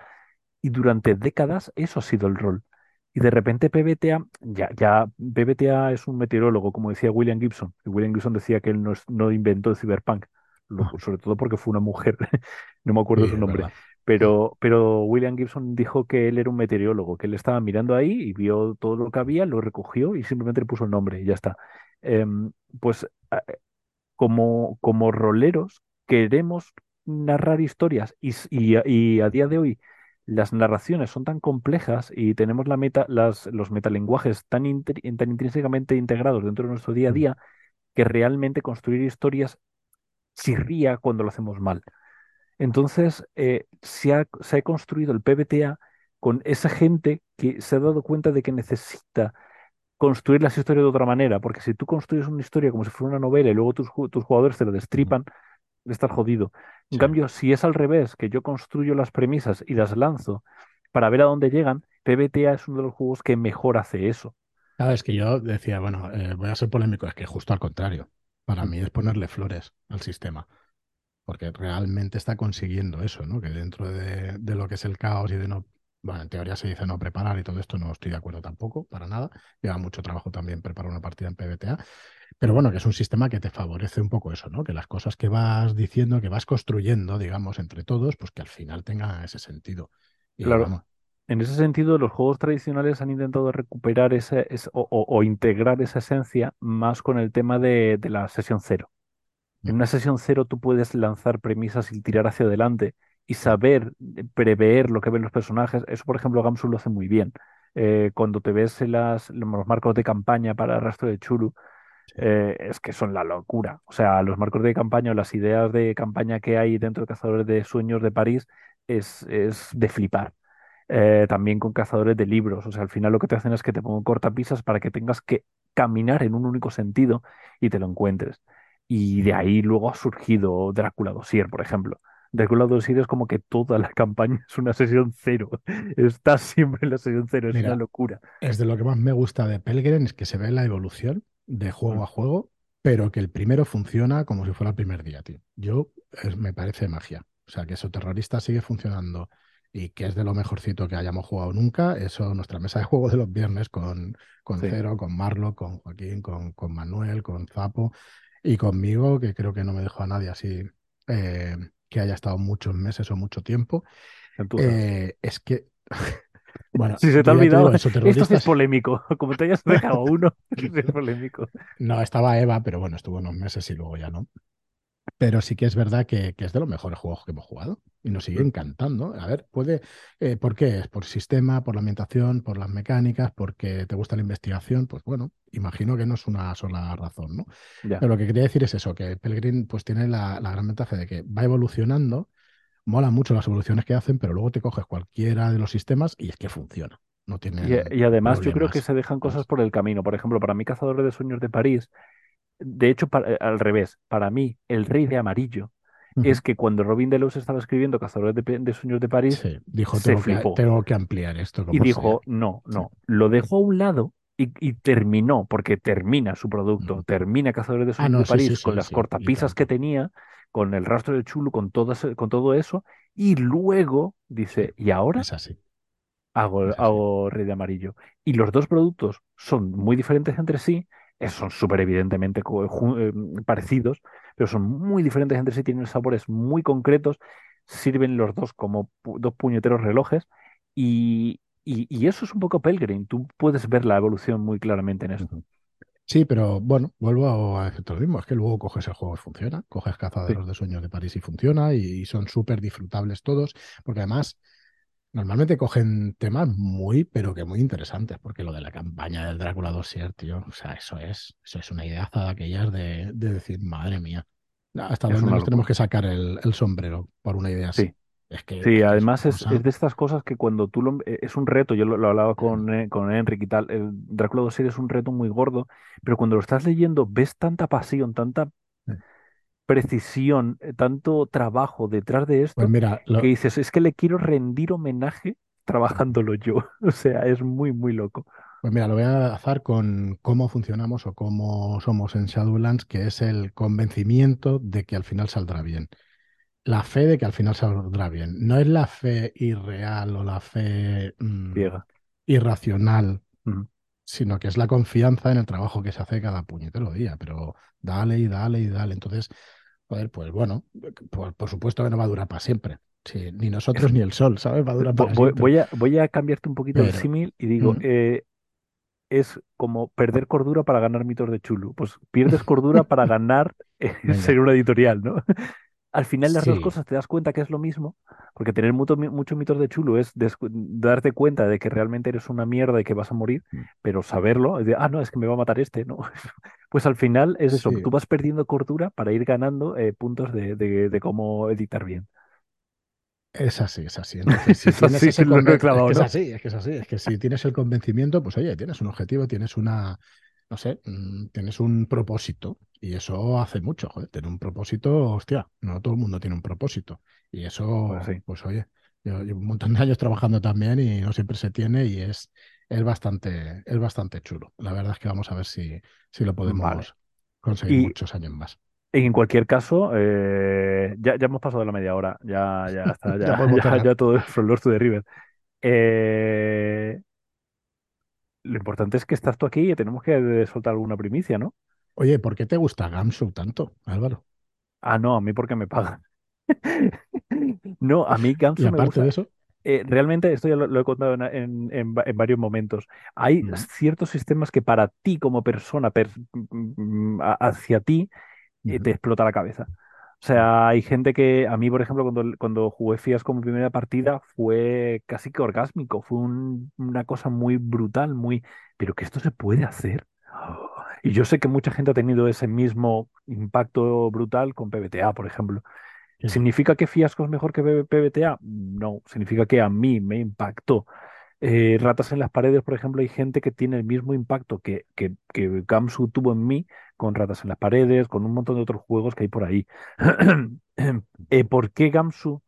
y durante décadas eso ha sido el rol. Y de repente PBTA, ya, ya PBTA es un meteorólogo, como decía William Gibson. Y William Gibson decía que él no, no inventó el cyberpunk, sobre todo porque fue una mujer, no me Sí, acuerdo su es nombre. Pero, pero William Gibson dijo que él era un meteorólogo, que él estaba mirando ahí y vio todo lo que había, lo recogió y simplemente le puso el nombre y ya está. Em, pues a- como, como roleros queremos narrar historias y, y a y a día de hoy las narraciones son tan complejas y tenemos la meta, las, los metalenguajes tan, intri- tan intrínsecamente integrados dentro de nuestro día a mm, día que realmente construir historias chirría cuando lo hacemos mal. Entonces, eh, se ha, se ha construido el PBTA con esa gente que se ha dado cuenta de que necesita construir las historias de otra manera, porque si tú construyes una historia como si fuera una novela y luego tus, ju- tus jugadores te la destripan, estás jodido. En Sí. cambio, si es al revés, que yo construyo las premisas y las lanzo para ver a dónde llegan, PBTA es uno de los juegos que mejor hace eso. Claro, es que yo decía, bueno, eh, voy a ser polémico, es que justo al contrario. Para mí es ponerle flores al sistema, porque realmente está consiguiendo eso, ¿no? Que dentro de, de lo que es el caos y de no, bueno, en teoría se dice no preparar y todo esto, no estoy de acuerdo tampoco, para nada. Lleva mucho trabajo también preparar una partida en PBTA, pero bueno, que es un sistema que te favorece un poco eso, ¿no? Que las cosas que vas diciendo, que vas construyendo, digamos, entre todos, pues que al final tengan ese sentido. Y Claro, vamos, en ese sentido, los juegos tradicionales han intentado recuperar ese, ese- o, o- o integrar esa esencia más con el tema de, de la sesión cero. En una sesión cero tú puedes lanzar premisas y tirar hacia adelante y saber eh, prever lo que ven los personajes. Eso, por ejemplo, Gamsu lo hace muy bien. Eh, cuando te ves en las, los marcos de campaña para el Rastro de Chulu, sí, eh, es que son la locura. O sea, los marcos de campaña o las ideas de campaña que hay dentro de Cazadores de Sueños de París es, es de flipar. Eh, también con cazadores de libros. O sea, al final lo que te hacen es que te pongan cortapisas para que tengas que caminar en un único sentido y te lo encuentres. Y de ahí luego ha surgido Drácula Dossier, por ejemplo. Drácula Dossier es como que toda la campaña es una sesión cero. Estás siempre en la sesión cero, es una locura. Es de lo que más me gusta de Pelgrim, es que se ve la evolución de Mm, juego a juego, pero que el primero funciona como si fuera el primer día, tío. Yo es- me parece magia. O sea, que eso terrorista sigue funcionando y que es de lo mejorcito que hayamos jugado nunca. Eso, nuestra mesa de juego de los viernes con, con Sí, Cero, con Marlo, con Joaquín, con, con Manuel, con Zapo y conmigo, que creo que no me dejó a nadie así eh, que haya estado muchos meses o mucho tiempo. Eh, es que, bueno, Si se te ha te olvidado, digo eso, esto es polémico. Como te hayas dejado uno, es polémico. No, estaba Eva, pero bueno, estuvo unos meses y luego ya no. Pero sí que es verdad que, que es de los mejores juegos que hemos jugado y nos sigue encantando. A ver, puede, eh, ¿por qué es? ¿Por sistema, por la ambientación, por las mecánicas, porque te gusta la investigación? Pues bueno, imagino que no es una sola razón, ¿no? Ya. Pero lo que quería decir es eso, que Pelgrim pues tiene la, la gran ventaja de que va evolucionando mola mucho las evoluciones que hacen, pero luego te coges cualquiera de los sistemas y es que funciona. No Y, tienen y además yo creo que se dejan cosas por el camino. Por ejemplo, para mí, Cazadores de Sueños de París, de hecho, eh, al revés, para mí, El Rey de Amarillo es que cuando Robin Delos estaba escribiendo Cazadores de, de Sueños de París, Sí, dijo, se tengo que, flipó tengo que ampliar esto y sea. dijo, no, Sí. no, lo dejó a un lado y, y terminó, porque termina su producto, termina Cazadores de Ah, Sueños no, de sí, París con las cortapisas que tenía, con el rastro de Chulu, con todo, ese- con todo eso, y luego dice, ¿y ahora? es así, hago, Rey de Amarillo. Y los dos productos son muy diferentes entre sí, eh, son súper evidentemente ju- eh, parecidos, pero son muy diferentes entre sí, tienen sabores muy concretos, sirven los dos como pu- dos puñeteros relojes y, y, y eso es un poco Pelgrim, tú puedes ver la evolución muy claramente en esto. Sí, pero bueno, vuelvo a decirte lo mismo, es que luego coges el juego y funciona, coges Sí, Cazadores de Sueños de París y funciona, y, y son súper disfrutables todos, porque además normalmente cogen temas muy, pero que muy interesantes, porque lo de la campaña del Drácula Dossier, tío, o sea, eso es, eso es una ideaza de aquellas de, de decir, madre mía, ¿hasta dónde nos tenemos que sacar el, el sombrero por una idea así? Sí. Es que, Sí, además es, es de estas cosas que cuando tú lo... eh, Es un reto, yo lo, lo hablaba con, eh, con Enrique y tal, el Drácula Dossier es un reto muy gordo, pero cuando lo estás leyendo ves tanta pasión, tanta precisión, eh, tanto trabajo detrás de Pues esto, mira, que lo, dices, es que le quiero rendir homenaje trabajándolo yo. O sea, es muy, muy loco. Pues mira, lo voy a enlazar con cómo funcionamos o cómo somos en Shadowlands, que es el convencimiento de que al final saldrá bien. La fe de que al final saldrá bien. No es la fe irreal o la fe mm, Ciega. irracional, Ujú. sino que es la confianza en el trabajo que se hace cada puñetero día. Pero dale y dale y dale. Entonces, joder, pues bueno, por, por supuesto que no va a durar para siempre. Sí, ni nosotros ni el sol, ¿sabes? Va a durar para voy, siempre. voy a, voy a cambiarte un poquito el símil y digo, mm, eh, es como perder cordura para ganar mitos de Chulu. Pues pierdes cordura para ganar eh, ser una editorial, ¿no? Al final las dos cosas te das cuenta que es lo mismo, porque tener mucho, muchos mitos de Chulu es darte cuenta de que realmente eres una mierda y que vas a morir, pero saberlo, es de, ah, no, es que me va a matar este, ¿no? Pues al final es eso, Sí, tú vas perdiendo cordura para ir ganando eh, puntos de, de- de cómo editar bien. Es así, es así. Entonces, si Es así, ese lo he conven- es clavado, que es ¿no? así, es que es así, es que si tienes el convencimiento, pues oye, tienes un objetivo, tienes una, no sé, mm, tienes un propósito y eso hace mucho, joder, tener un propósito, hostia, no todo el mundo tiene un propósito y Pues eso, sí, pues oye, yo llevo un montón de años trabajando también y no siempre se tiene y es, es bastante, es bastante chulo. La verdad es que vamos a ver si, si lo vale. podemos conseguir Y muchos años más. en cualquier caso, eh, ya, ya hemos pasado de la media hora, ya, ya está, Ya ya, ya, todo es from Lost to the River. Eh, lo importante es que estás tú aquí y tenemos que soltar alguna primicia, ¿no? Oye, ¿por qué te gusta Gamsu tanto, Álvaro? Ah, no, a mí porque me pagan. No, a mí Gamsu me aparte de gusta. eso, eh, realmente, esto ya lo, lo he contado en, en- en va- en varios momentos. Hay mm, ciertos sistemas que para ti como persona, per- mm, a- hacia ti, eh, te explota la cabeza. O sea, hay gente que a mí, por ejemplo, cuando, cuando jugué FIAS como primera partida, fue casi que orgásmico. Fue un- una cosa muy brutal, muy... Pero que esto se puede hacer. Y yo sé que mucha gente ha tenido ese mismo impacto brutal con PBTA, por ejemplo. ¿Significa que Fiasco es mejor que PBTA? No, significa que a mí me impactó. Eh, Ratas en las paredes, por ejemplo, hay gente que tiene el mismo impacto que, que, que Gamsu tuvo en mí con Ratas en las paredes, con un montón de otros juegos que hay por ahí. Eh, ¿por qué Gamsu?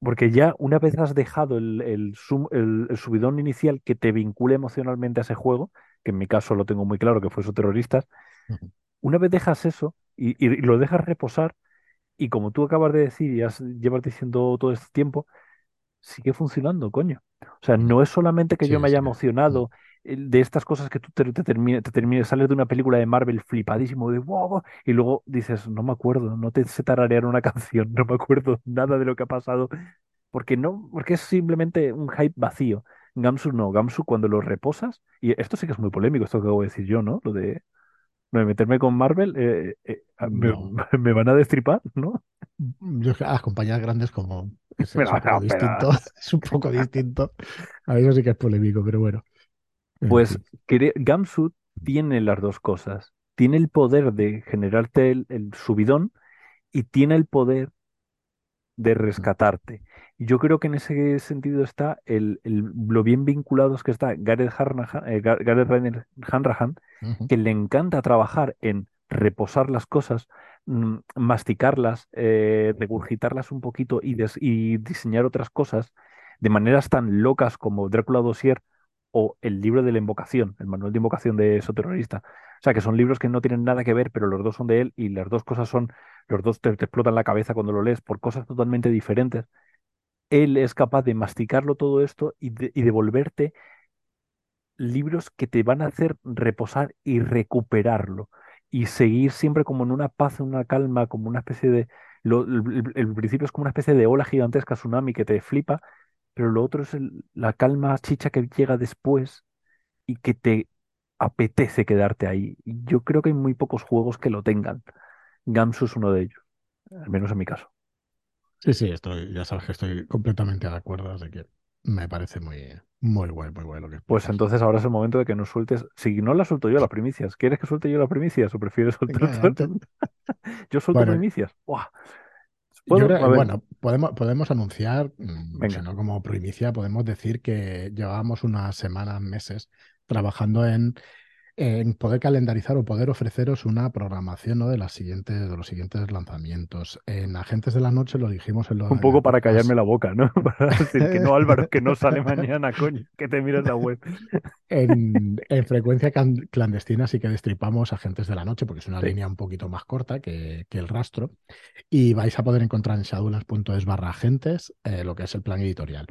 Porque ya una vez has dejado el, el, sum- el- el subidón inicial que te vincule emocionalmente a ese juego, que en mi caso lo tengo muy claro que fue esos terroristas, una vez dejas eso y, y lo dejas reposar, y como tú acabas de decir y has, llevas diciendo todo este tiempo, sigue funcionando, coño. O sea, no es solamente que yo me haya sí. emocionado de estas cosas que tú te, te termines, te termines, sales de una película de Marvel flipadísimo de wow, wow", y luego dices, no me acuerdo, no te sé tararear una canción, no me acuerdo nada de lo que ha pasado, porque no, porque es simplemente un hype vacío. Gamsu no, Gamsu cuando lo reposas, y esto sí que es muy polémico, esto que acabo de decir yo, ¿no? Lo de, de meterme con Marvel, eh, eh, ah, me, No. me van a destripar, ¿no? Yo es que a las compañías grandes como es, un poco distinto. Es un poco distinto. A eso sí que es polémico, pero bueno. En Pues Gamsut tiene las dos cosas. Tiene el poder de generarte el, el subidón y tiene el poder de rescatarte. Y yo creo que en ese sentido está el, el- lo bien vinculados que está Gareth Hanrahan, eh, Ga- Gareth Ryder Hanrahan, que le encanta trabajar en reposar las cosas, mm, masticarlas, eh, regurgitarlas un poquito y, des- y diseñar otras cosas de maneras tan locas como Drácula Dossier o el libro de la invocación, el manual de invocación de esoterrorista. O sea, que son libros que no tienen nada que ver, pero los dos son de él y las dos cosas son, los dos te, explotan la cabeza cuando lo lees por cosas totalmente diferentes. Él es capaz de masticarlo todo esto y, de, y devolverte libros que te van a hacer reposar y recuperarlo y seguir siempre como en una paz, en una calma, como una especie de... lo- el principio es como una especie de ola gigantesca, tsunami que te flipa, pero lo otro es el- la calma chicha que llega después y que te apetece quedarte ahí. Yo creo que hay muy pocos juegos que lo tengan. Gamsu es uno de ellos, al menos en mi caso. Sí, sí, estoy, ya sabes que estoy completamente de acuerdo, así que me parece muy, muy guay, muy guay lo que Pues entonces ahora es el momento de que nos sueltes. Si no la suelto yo las primicias, ¿quieres que suelte yo las primicias o prefieres soltar? Yo suelto Bueno, primicias. ¡Buah! Bueno, podemos, podemos anunciar, mm, venga. como primicia, podemos decir que llevábamos unas semanas, meses trabajando en en poder calendarizar o poder ofreceros una programación, ¿no? de las siguientes, de los siguientes lanzamientos. En Agentes de la Noche lo dijimos en, lo- Un poco para callarme la boca, ¿no? Para decir que no, Álvaro, que no sale mañana, coño, que te mires la web. En, en frecuencia clandestina sí que destripamos Agentes de la Noche, porque es una Sí. línea un poquito más corta que, que el rastro. Y vais a poder encontrar en shadowlands.es barra agentes eh, lo que es el plan editorial.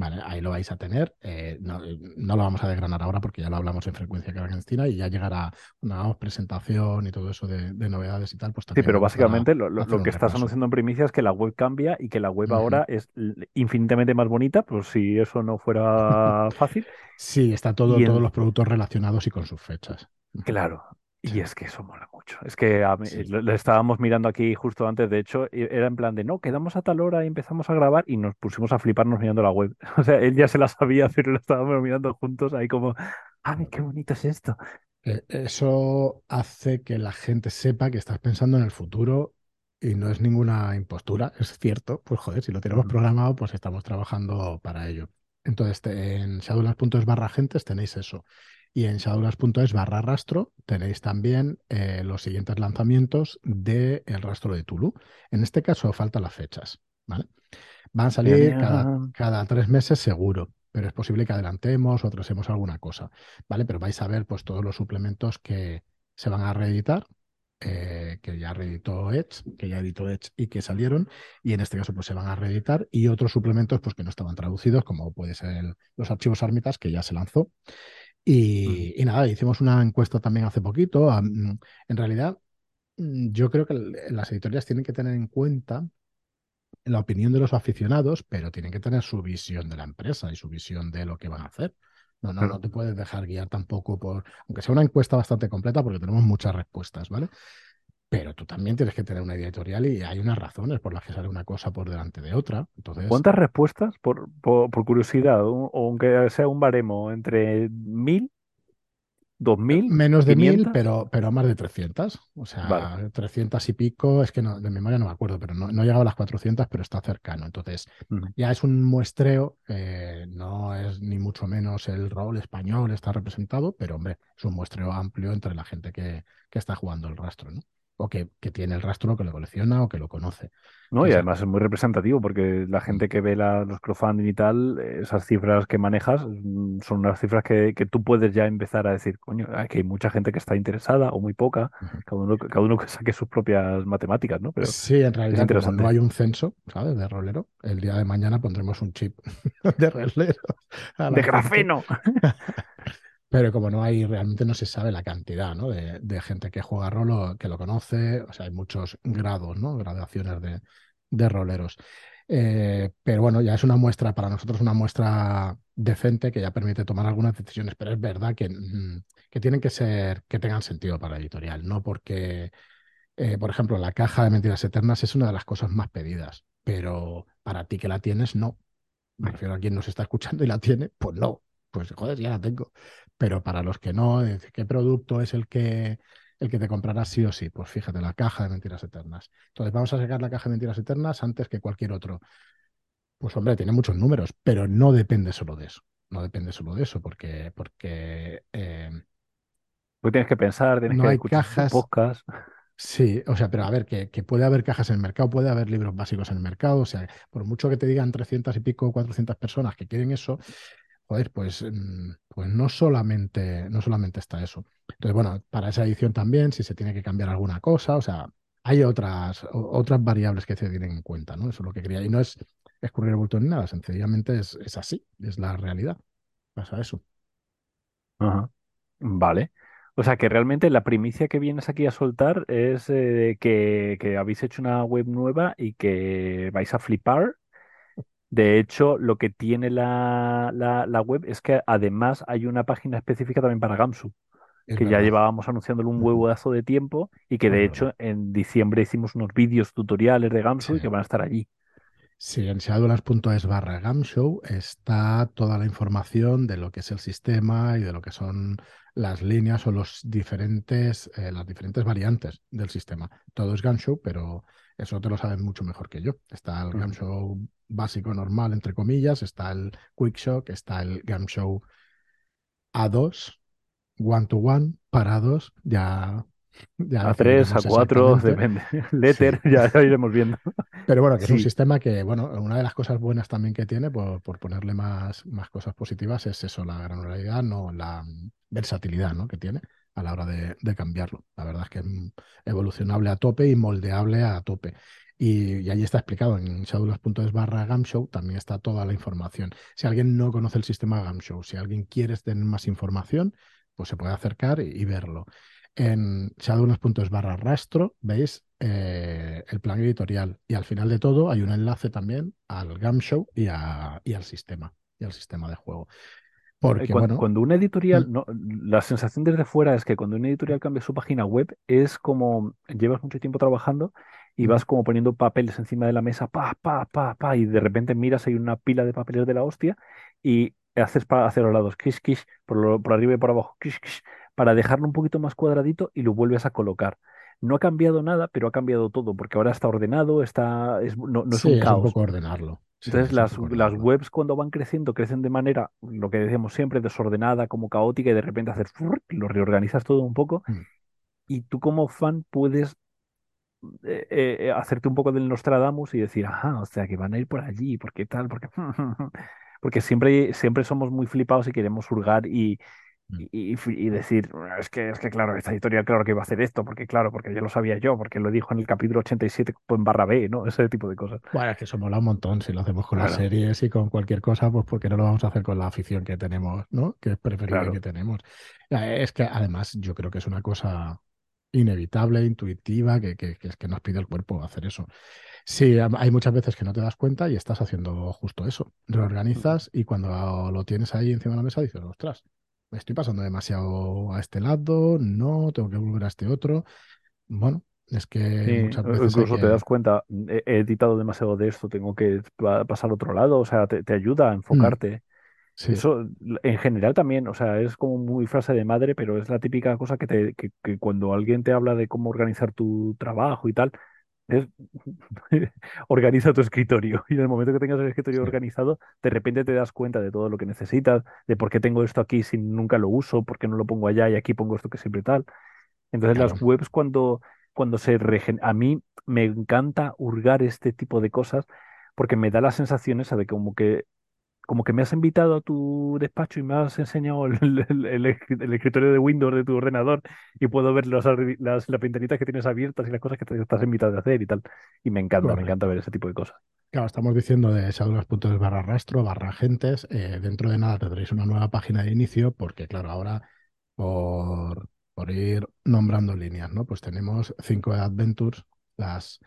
Vale, ahí lo vais a tener. eh, no, no lo vamos a desgranar ahora porque ya lo hablamos en frecuencia clandestina y ya llegará una presentación y todo eso de, de novedades y tal, pues Sí, pero básicamente lo, lo- que estás anunciando en primicia es que la web cambia y que la web ahora es infinitamente más bonita, por si eso no fuera fácil. Sí, está todo, Y todos en, los productos relacionados y con sus fechas. Claro, y es que eso mola mucho. Es que a mí- sí. lo, lo estábamos mirando aquí justo antes, de hecho, y era en plan de, no, quedamos a tal hora y empezamos a grabar y nos pusimos a fliparnos mirando la web. O sea, él ya se la sabía, pero lo estábamos mirando juntos ahí como, ay, qué bonito es esto. Eh, Eso hace que la gente sepa que estás pensando en el futuro y no es ninguna impostura, es cierto. Pues joder, si lo tenemos programado, pues estamos trabajando para ello. Entonces, en shadowlands.es barra agentes tenéis eso. Y en shadowlands.es barra rastro tenéis también eh, los siguientes lanzamientos del rastro de Tulu. En este caso faltan las fechas, ¿vale? Van a salir cada, tres meses seguro, pero es posible que adelantemos o atrasemos alguna cosa, ¿vale? Pero vais a ver pues todos los suplementos que se van a reeditar, eh, que ya reeditó Edge, que ya editó Edge y que salieron, y en este caso pues se van a reeditar, y otros suplementos pues que no estaban traducidos, como puede ser el- los archivos Armitas, que ya se lanzó. Y, y nada, hicimos una encuesta también hace poquito. En realidad, mm, yo creo que las editoriales tienen que tener en cuenta la opinión de los aficionados, pero tienen que tener su visión de la empresa y su visión de lo que van a hacer. No, no, no te puedes dejar guiar tampoco por, aunque sea una encuesta bastante completa, porque tenemos muchas respuestas, ¿vale? Pero tú también tienes que tener una editorial y hay unas razones por las que sale una cosa por delante de otra. Entonces, ¿Cuántas respuestas, por, por, por curiosidad, o, aunque sea un baremo, entre mil, dos mil, menos de mil, pero, pero más de 300. O Vale. sea, 300 y pico, es que no, de memoria no me acuerdo, pero no, no llegaba a las 400, pero está cercano. Entonces, ya es un muestreo, eh, no es ni mucho menos el rol español está representado, pero hombre, es un muestreo amplio entre la gente que, que está jugando el rastro, ¿no? O que, que tiene el rastro, que lo colecciona o que lo conoce. No, y además es muy representativo porque la gente que ve la- los crowdfunding y tal, esas cifras que manejas mm, son unas cifras que, que tú puedes ya empezar a decir, coño, aquí hay mucha gente que está interesada o muy poca, cada uno, cada uno que saque sus propias matemáticas, ¿no? Pero Sí, en realidad, como no hay un censo, ¿sabes? De rolero, el día de mañana pondremos un chip de rolero ¡De grafeno! Pero como no hay, realmente no se sabe la cantidad, ¿no? de, de gente que juega rol que lo conoce. O sea, hay muchos grados, ¿no? Gradaciones de, de roleros. Eh, pero bueno, ya es una muestra, para nosotros una muestra decente que ya permite tomar algunas decisiones. Pero es verdad que, mm, que tienen que ser, que tengan sentido para la editorial, no porque, eh, por ejemplo, la caja de Mentiras Eternas es una de las cosas más pedidas, pero para ti que la tienes, no. Me refiero a quien nos está escuchando y la tiene, pues no, pues joder, ya la tengo. Pero para los que no, ¿qué producto es el que el que te comprará sí o sí. Pues fíjate, la caja de mentiras eternas. Entonces vamos a sacar la caja de mentiras eternas antes que cualquier otro. Pues hombre, tiene muchos números, pero no depende solo de eso. No depende solo de eso, porque, porque eh, Tú tienes que pensar, tienes no que hay escuchar cajas. podcast. Sí, o sea, pero a ver, que, que puede haber cajas en el mercado, puede haber libros básicos en el mercado, o sea, por mucho que te digan 300 y pico, 400 personas que quieren eso, joder, pues, mm, pues no solamente, no solamente está eso. Entonces, bueno, para esa edición también, si se tiene que cambiar alguna cosa, o sea, hay otras, otras variables que se tienen en cuenta, ¿no? Eso es lo que quería. Y no es escurrir el bulto ni nada, sencillamente es, es así, es la realidad. Pasa eso. Ajá. Vale. O sea que realmente la primicia que vienes aquí a soltar es eh, que, que habéis hecho una web nueva y que vais a flipar. De hecho, lo que tiene la, la, la web es que además hay una página específica también para Gamsu, Es que ya llevábamos anunciándolo un huevazo de tiempo y que Es de verdad. hecho en diciembre hicimos unos vídeos tutoriales de Gamsu Sí. y que van a estar allí. Sí, en shadowlands.es barra gamshow está toda la información de lo que es el sistema y de lo que son las líneas o los diferentes, eh, las diferentes variantes del sistema. Todo es Gamshow, pero eso te lo saben mucho mejor que yo. Está el Ujú. Gamshow básico, normal, entre comillas, está el Quickshock, está el Gamshow A2, one to one, para dos, ya, ya A tres, a cuatro, depende. Sí, Letter, ya, ya iremos viendo. pero bueno, que es un sistema que, bueno, una de las cosas buenas también que tiene, por, por ponerle más, más cosas positivas, es eso, la granularidad, no la mm, versatilidad, ¿no? que tiene a la hora de, cambiarlo. La verdad es que es evolucionable a tope y moldeable a tope. Y, y ahí está explicado en shadowlands.es barra Gamshow, también está toda la información. Si alguien no conoce el sistema Gamshow, si alguien quiere tener más información, pues se puede acercar y, verlo. En shadowlands.es barra rastro veis eh, el plan editorial y al final de todo hay un enlace también al Gamshow y, y al sistema y al sistema de juego. Porque cuan- bueno, Cuando, una mm, editorial, no, la sensación desde fuera es que cuando una editorial cambia su página web es como llevas mucho tiempo trabajando y mm, vas como poniendo papeles encima de la mesa, pa, pa, pa, pa, y de repente miras, hay una pila de papeles de la hostia y haces para hacia los lados, kish, kish, por, lo- por arriba y por abajo, kish, kish, para dejarlo un poquito más cuadradito y lo vuelves a colocar. No ha cambiado nada, pero ha cambiado todo, porque ahora está ordenado, está, es- no, no es sí, un es un caos. poco ordenarlo. Entonces las, webs cuando van creciendo, crecen de manera, lo que decíamos siempre, desordenada, como caótica, y de repente haces, lo reorganizas todo un poco, Mm. y tú como fan puedes eh, eh, hacerte un poco del Nostradamus y decir, ajá, o sea, que van a ir por allí, porque tal, porque... Porque siempre, siempre somos muy flipados y queremos hurgar y. y, y fi- y decir, es que, es que claro, esta editorial claro que iba a hacer esto, porque claro, porque ya lo sabía yo, porque lo dijo en el capítulo 87 en barra B, ¿no? Ese tipo de cosas. Bueno, es que eso mola un montón. Si lo hacemos con las Claro, series y con cualquier cosa, pues ¿por qué no lo vamos a hacer con la afición que tenemos, ¿no? Que es preferible que claro. tenemos. Eh, Es que además yo creo que es una cosa inevitable, intuitiva, que, que, que es que nos pide el cuerpo hacer eso. Sí, hay muchas veces que no te das cuenta y estás haciendo justo eso. Ujú. Reorganizas y cuando lo tienes ahí encima de la mesa dices, ostras, me estoy pasando demasiado a este lado, no, tengo que volver a este otro. Bueno, es Sí, que muchas o- veces incluso te das cuenta, he, editado demasiado de esto, tengo que pa- pasar a otro lado, o sea, te, te ayuda a Mm, enfocarte. sí, Eso en general también, o sea, es como muy frase de madre, pero es la típica cosa que, te, que, que cuando alguien te habla de cómo organizar tu trabajo y tal, es organiza tu escritorio. Y en el momento que tengas el escritorio sí, organizado, de repente te das cuenta de todo lo que necesitas, de por qué tengo esto aquí si nunca lo uso, por qué no lo pongo allá y aquí pongo esto que siempre tal. Entonces las webs cuando, cuando se regen... A mí me encanta hurgar este tipo de cosas porque me da la sensación esa de como que como que me has invitado a tu despacho y me has enseñado el, el- el escri- el escritorio de Windows de tu ordenador y puedo ver las, las, que tienes abiertas y las cosas que te estás invitado a hacer y tal. Y me encanta, me encanta ver ese tipo de cosas. Claro, estamos diciendo de shadowlands.es barra rastro, barra agentes. eh, dentro de nada tendréis una nueva página de inicio, porque claro, ahora por, por ir nombrando líneas, ¿no? Pues tenemos cinco Adventures, las,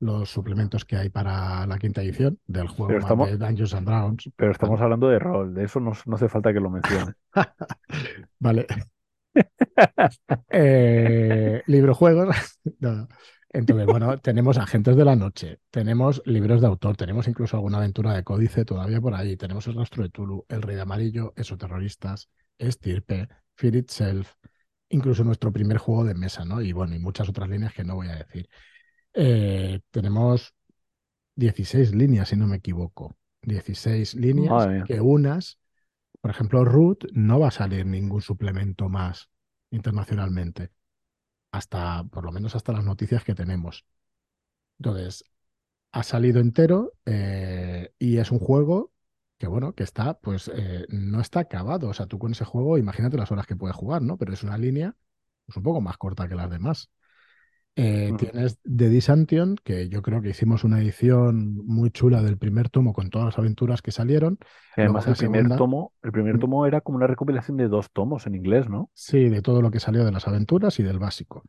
los suplementos que hay para la quinta edición del juego Pero más estamos, de Dungeons and Dragons, pero estamos hablando de rol, de eso no, no hace falta que lo menciones. Vale. Eh, libro juegos. No. Entonces, bueno, tenemos Agentes de la Noche, tenemos libros de autor, tenemos incluso alguna aventura de códice todavía por ahí, tenemos El Rastro de Tulu, El Rey de Amarillo, Esoterroristas, Estirpe, Fear Itself, incluso nuestro primer juego de mesa, ¿no? Y bueno, y muchas otras líneas que no voy a decir. Eh, tenemos 16 líneas, si no me equivoco. 16 líneas Madre que unas, por ejemplo, Root no va a salir ningún suplemento más internacionalmente, hasta, por lo menos hasta las noticias que tenemos. Entonces, ha salido entero eh, y es un juego que, bueno, que está, pues, eh, no está acabado. O sea, tú con ese juego, imagínate las horas que puedes jugar, ¿no? Pero es una línea, pues, un poco más corta que las demás. Eh, tienes The Disantion, que yo creo que hicimos una edición muy chula del primer tomo con todas las aventuras que salieron. Y además el primer segunda, tomo, el primer tomo era como una recopilación de dos tomos en inglés, ¿no? sí, de todo lo que salió de las aventuras y del básico.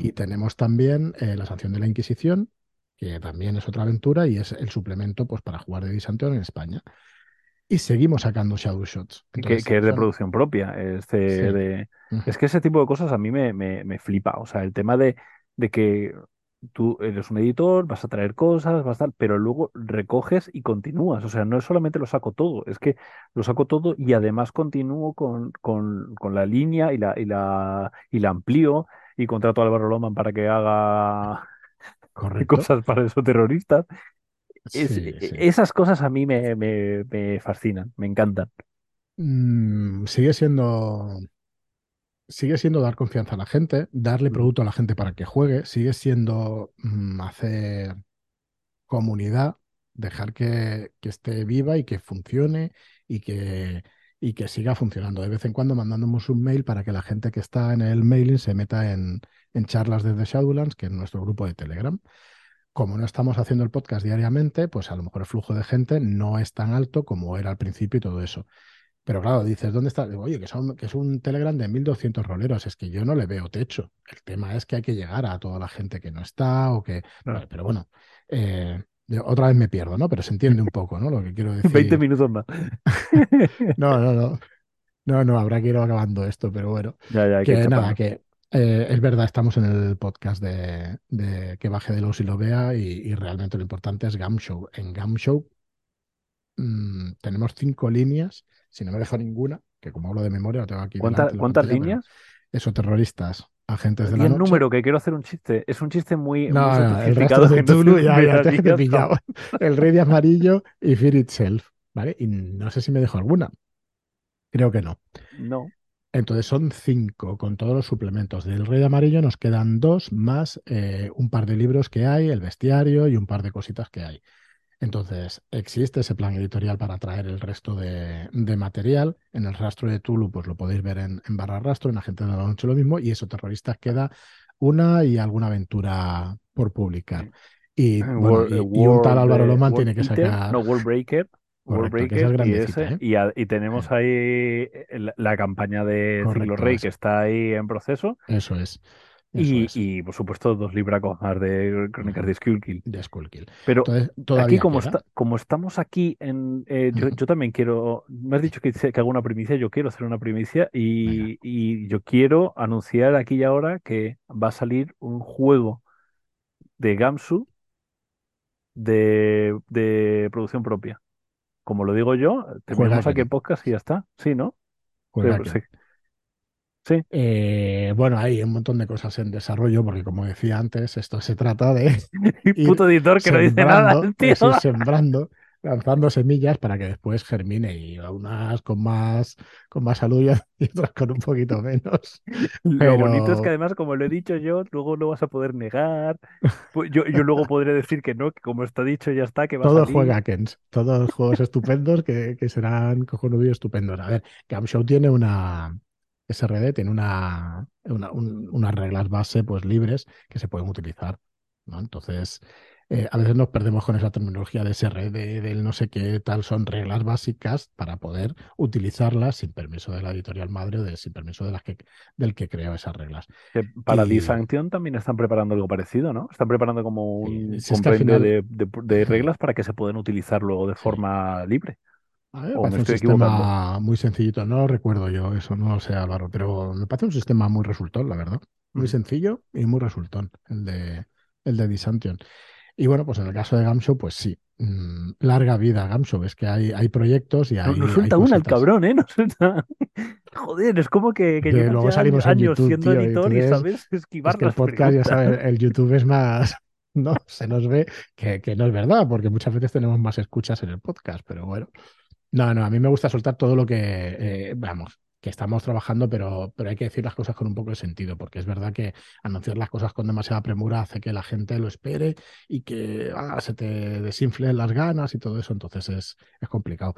Y tenemos también eh, La Sanción de la Inquisición, que también es otra aventura y es el suplemento pues, para jugar de Disantion en España. Y seguimos sacando Shadow Shots. Que, Entonces, que es de producción propia. Este sí. de... ujú, Es que ese tipo de cosas a mí me, me, me flipa. O sea, el tema de, de que tú eres un editor, vas a traer cosas, vas a tal, pero luego recoges y continúas. O sea, no es solamente lo saco todo, es que lo saco todo y además continúo con, con, con la línea y la, y la, y la amplío y contrato a Álvaro Loman para que haga correcto. cosas para esos terroristas. Es, Sí, e- sí. esas cosas a mí me, me, me fascinan, me encantan. Mm, sigue siendo, sigue siendo dar confianza a la gente, darle Ujú. producto a la gente para que juegue, sigue siendo mm, hacer comunidad, dejar que, que esté viva y que funcione y que, y que siga funcionando. De vez en cuando mandándonos un mail para que la gente que está en el mailing se meta en, en charlas desde Shadowlands, que es nuestro grupo de Telegram. Como no estamos haciendo el podcast diariamente, pues a lo mejor el flujo de gente no es tan alto como era al principio y todo eso. Pero claro, dices, ¿dónde está? Digo, Oye, que, son, que es un Telegram de 1200 roleros, es que yo no le veo techo. El tema es que hay que llegar a toda la gente que no está o que... No. Pero bueno, eh, otra vez me pierdo, ¿no? Pero se entiende un poco, ¿no? Lo que quiero 20 decir. minutos más. No, no, no. No, no, habrá que ir acabando esto, pero bueno. Ya, ya, que nada, que eh, es verdad, estamos en el podcast de, de que baje de los y lo vea y, y realmente lo importante es Gamshow. En Gamshow mm, tenemos cinco líneas, si no me dejo ninguna, que como hablo de memoria, lo tengo aquí ¿Cuánta- delante ¿Cuántas pantalla, líneas? eso, terroristas, agentes de la el noche. número, que quiero hacer un chiste. Es un chiste muy, muy No, el resto de Tulu, ya, ya, te, he pillado. El rey de amarillo y Fear Itself, ¿vale? Y no sé si me dejo alguna, creo que no. No. Entonces son cinco con todos los suplementos. Del Rey de Amarillo nos quedan dos más eh, un par de libros que hay, el bestiario y un par de cositas que hay. Entonces existe ese plan editorial para traer el resto de, de material. En el rastro de Tulu, pues lo podéis ver en, en barra rastro, en Agente de la Noche lo mismo, y eso, terroristas, queda una y alguna aventura por publicar. Y bueno, World, y, y un tal Álvaro eh, Loman tiene que sacar. no, World Breaker, World Correcto, esa es Breaker y ese, ¿eh? y, a- y tenemos ahí eh, la, la campaña de Ciclo Correcto, Rey es- que está ahí en proceso eso es. Y, por supuesto dos libracos más de Crónicas de Skullkill. De Skullkill. Pero Entonces, aquí como, está, como estamos aquí en... eh, yo, también quiero... Me has dicho que, hago una primicia, yo quiero hacer una primicia y, y yo quiero anunciar aquí y ahora que va a salir un juego de Gamsu de, de producción propia. Como lo digo yo, terminamos aquí el podcast y ya está. Sí, ¿no? Pero sí. Eh, bueno, hay un montón de cosas en desarrollo, porque como decía antes, esto se trata de Puto editor que no dice nada, tío. ir sembrando, lanzando semillas para que después germine y unas con más, con más salud y otras con un poquito menos. Lo bonito es que además, como lo he dicho yo, luego no vas a poder negar. Pues Yo, yo luego podré decir que no, que como está dicho ya está, que va a todos salir. juega Kens, todos juegos estupendos que, que serán cojonudos y estupendos. A ver, Camshow tiene una SRD, tiene una, una- un- unas reglas base pues libres que se pueden utilizar, ¿no? Entonces, eh, a veces nos perdemos con esa terminología de SRD, del no sé qué tal, son reglas básicas para poder utilizarlas sin permiso de la editorial madre o de, sin permiso de las que, del que creó esas reglas. Que para Y también están preparando algo parecido, ¿no? Están preparando como sí, un si compendio final, de, de- de reglas para que se puedan utilizar luego de forma libre. A mí me ¿O me parece un sistema muy sencillito, no lo recuerdo yo, eso no lo sé, Álvaro, pero me parece un sistema muy resultón, la verdad. Muy Ujú. sencillo y muy resultón, el de, el de Disantion. Y bueno, pues en el caso de Gamshow, pues sí, mm, larga vida Gamshow, es que hay, hay proyectos y hay, no hay suelta una el cabrón, ¿eh? No suelta. Joder, es como que, que Que luego ya salimos años YouTube, siendo tío, editor y sabes es esquivar que el las podcast, ya sabes, preguntas. el YouTube es más, no, se nos ve que, que no es verdad, porque muchas veces tenemos más escuchas en el podcast, pero bueno. No, no, a mí me gusta soltar todo lo que, eh, vamos, que estamos trabajando, pero, pero hay que decir las cosas con un poco de sentido, porque es verdad que anunciar las cosas con demasiada premura hace que la gente lo espere y que ah, se te desinflen las ganas y todo eso, entonces es, es complicado.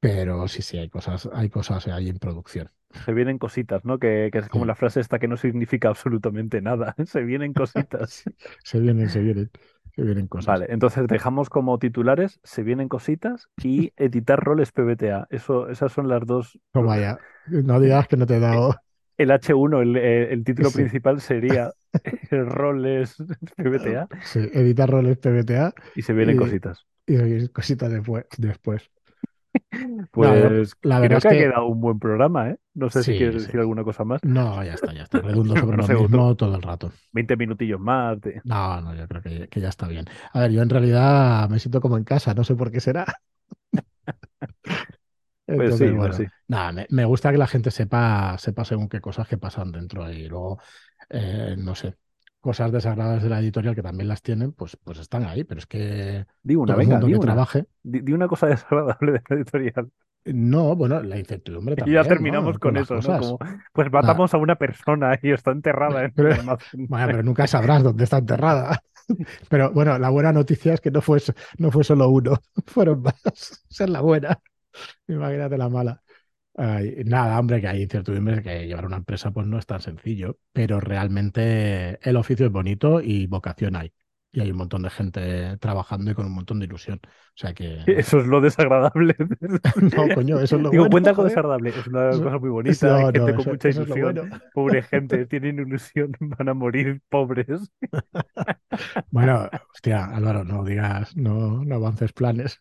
Pero sí, sí, hay cosas, hay cosas ahí en producción. Se vienen cositas, ¿no? Que, que es como Sí, la frase esta que no significa absolutamente nada. Se vienen cositas. se vienen, se vienen, se vienen cosas. Vale, entonces dejamos como titulares, se vienen cositas y editar roles PBTA. Eso, esas son las dos. Toma ya, no digas que no te he dado. El H1, el, eh, el título Sí, principal sería roles PBTA sí, editar roles PBTA y se vienen y, cositas. y cositas después. después. No, Pues la verdad creo es que ha que quedado un buen programa, ¿eh? No sé si quieres sí, sí. decir alguna cosa más. No, ya está, ya está. Redundo sobre No lo otro mismo todo el rato. 20 minutillos más. de- No, no, yo creo que, que ya está bien. A ver, yo en realidad me siento como en casa, no sé por qué será. Pues Entonces, sí, pues bueno, sí. nada, me, me gusta que la gente sepa, sepa según qué cosas que pasan dentro y luego, eh, no sé, cosas desagradables de la editorial que también las tienen, pues, pues están ahí, pero es que Di una, todo el venga, mundo di que una. trabaje, Di, di una cosa desagradable de la editorial. no, bueno, la incertidumbre Y ya también, terminamos ¿no? Con eso, ¿no? Como, pues matamos a una persona y está enterrada en pero, vaya, pero nunca sabrás dónde está enterrada. Pero bueno, la buena noticia es que no fue, no fue solo uno, fueron más. Esa es la buena. Imagínate la mala. Ay, nada, hombre, que hay incertidumbre, que llevar una empresa pues no es tan sencillo, pero realmente el oficio es bonito y vocación hay. Y hay un montón de gente trabajando y con un montón de ilusión. O sea que, Eso es lo desagradable. no, coño, eso es lo Digo, bueno, cuenta algo joder. desagradable. Es una Eso- cosa muy bonita. No, gente no, con eso, mucha eso ilusión. bueno. Pobre gente, tienen ilusión, van a morir pobres. Bueno, hostia, Álvaro, no digas, no, no avances planes.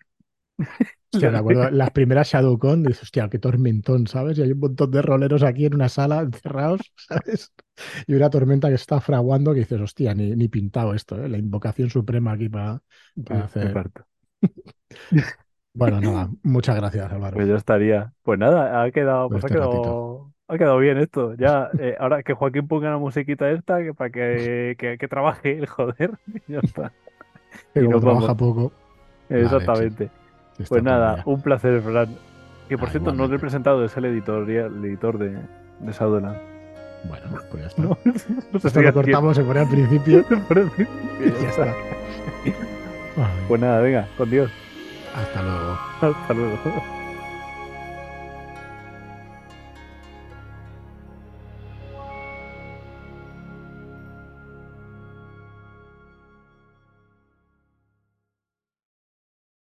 Hostia, me acuerdo, las primeras ShadowCon, dices, hostia, qué tormentón, ¿sabes? Y hay un montón de roleros aquí en una sala encerrados, ¿sabes? Y una tormenta que está fraguando que dices, hostia, ni, ni pintado esto, ¿eh? La invocación suprema aquí para Me hacer. Bueno, nada, muchas gracias, Álvaro, Pues ya estaría. Pues nada, ha quedado, pues ha este ratito. quedado, ha quedado bien esto. Ya, eh, ahora que Joaquín ponga la musiquita esta, que para que, que, que trabaje el joder, y ya está. Y nos trabaja vamos. poco, Exactamente. Pues nada, un placer, Fran. Que por Ah, cierto, no lo he presentado, es el editorial, el editor de, de Shadowland. Bueno, pues ya está. No, no sé Esto lo cortamos, se pone al principio y ya está. Pues nada, venga, con Dios. hasta luego. Hasta luego.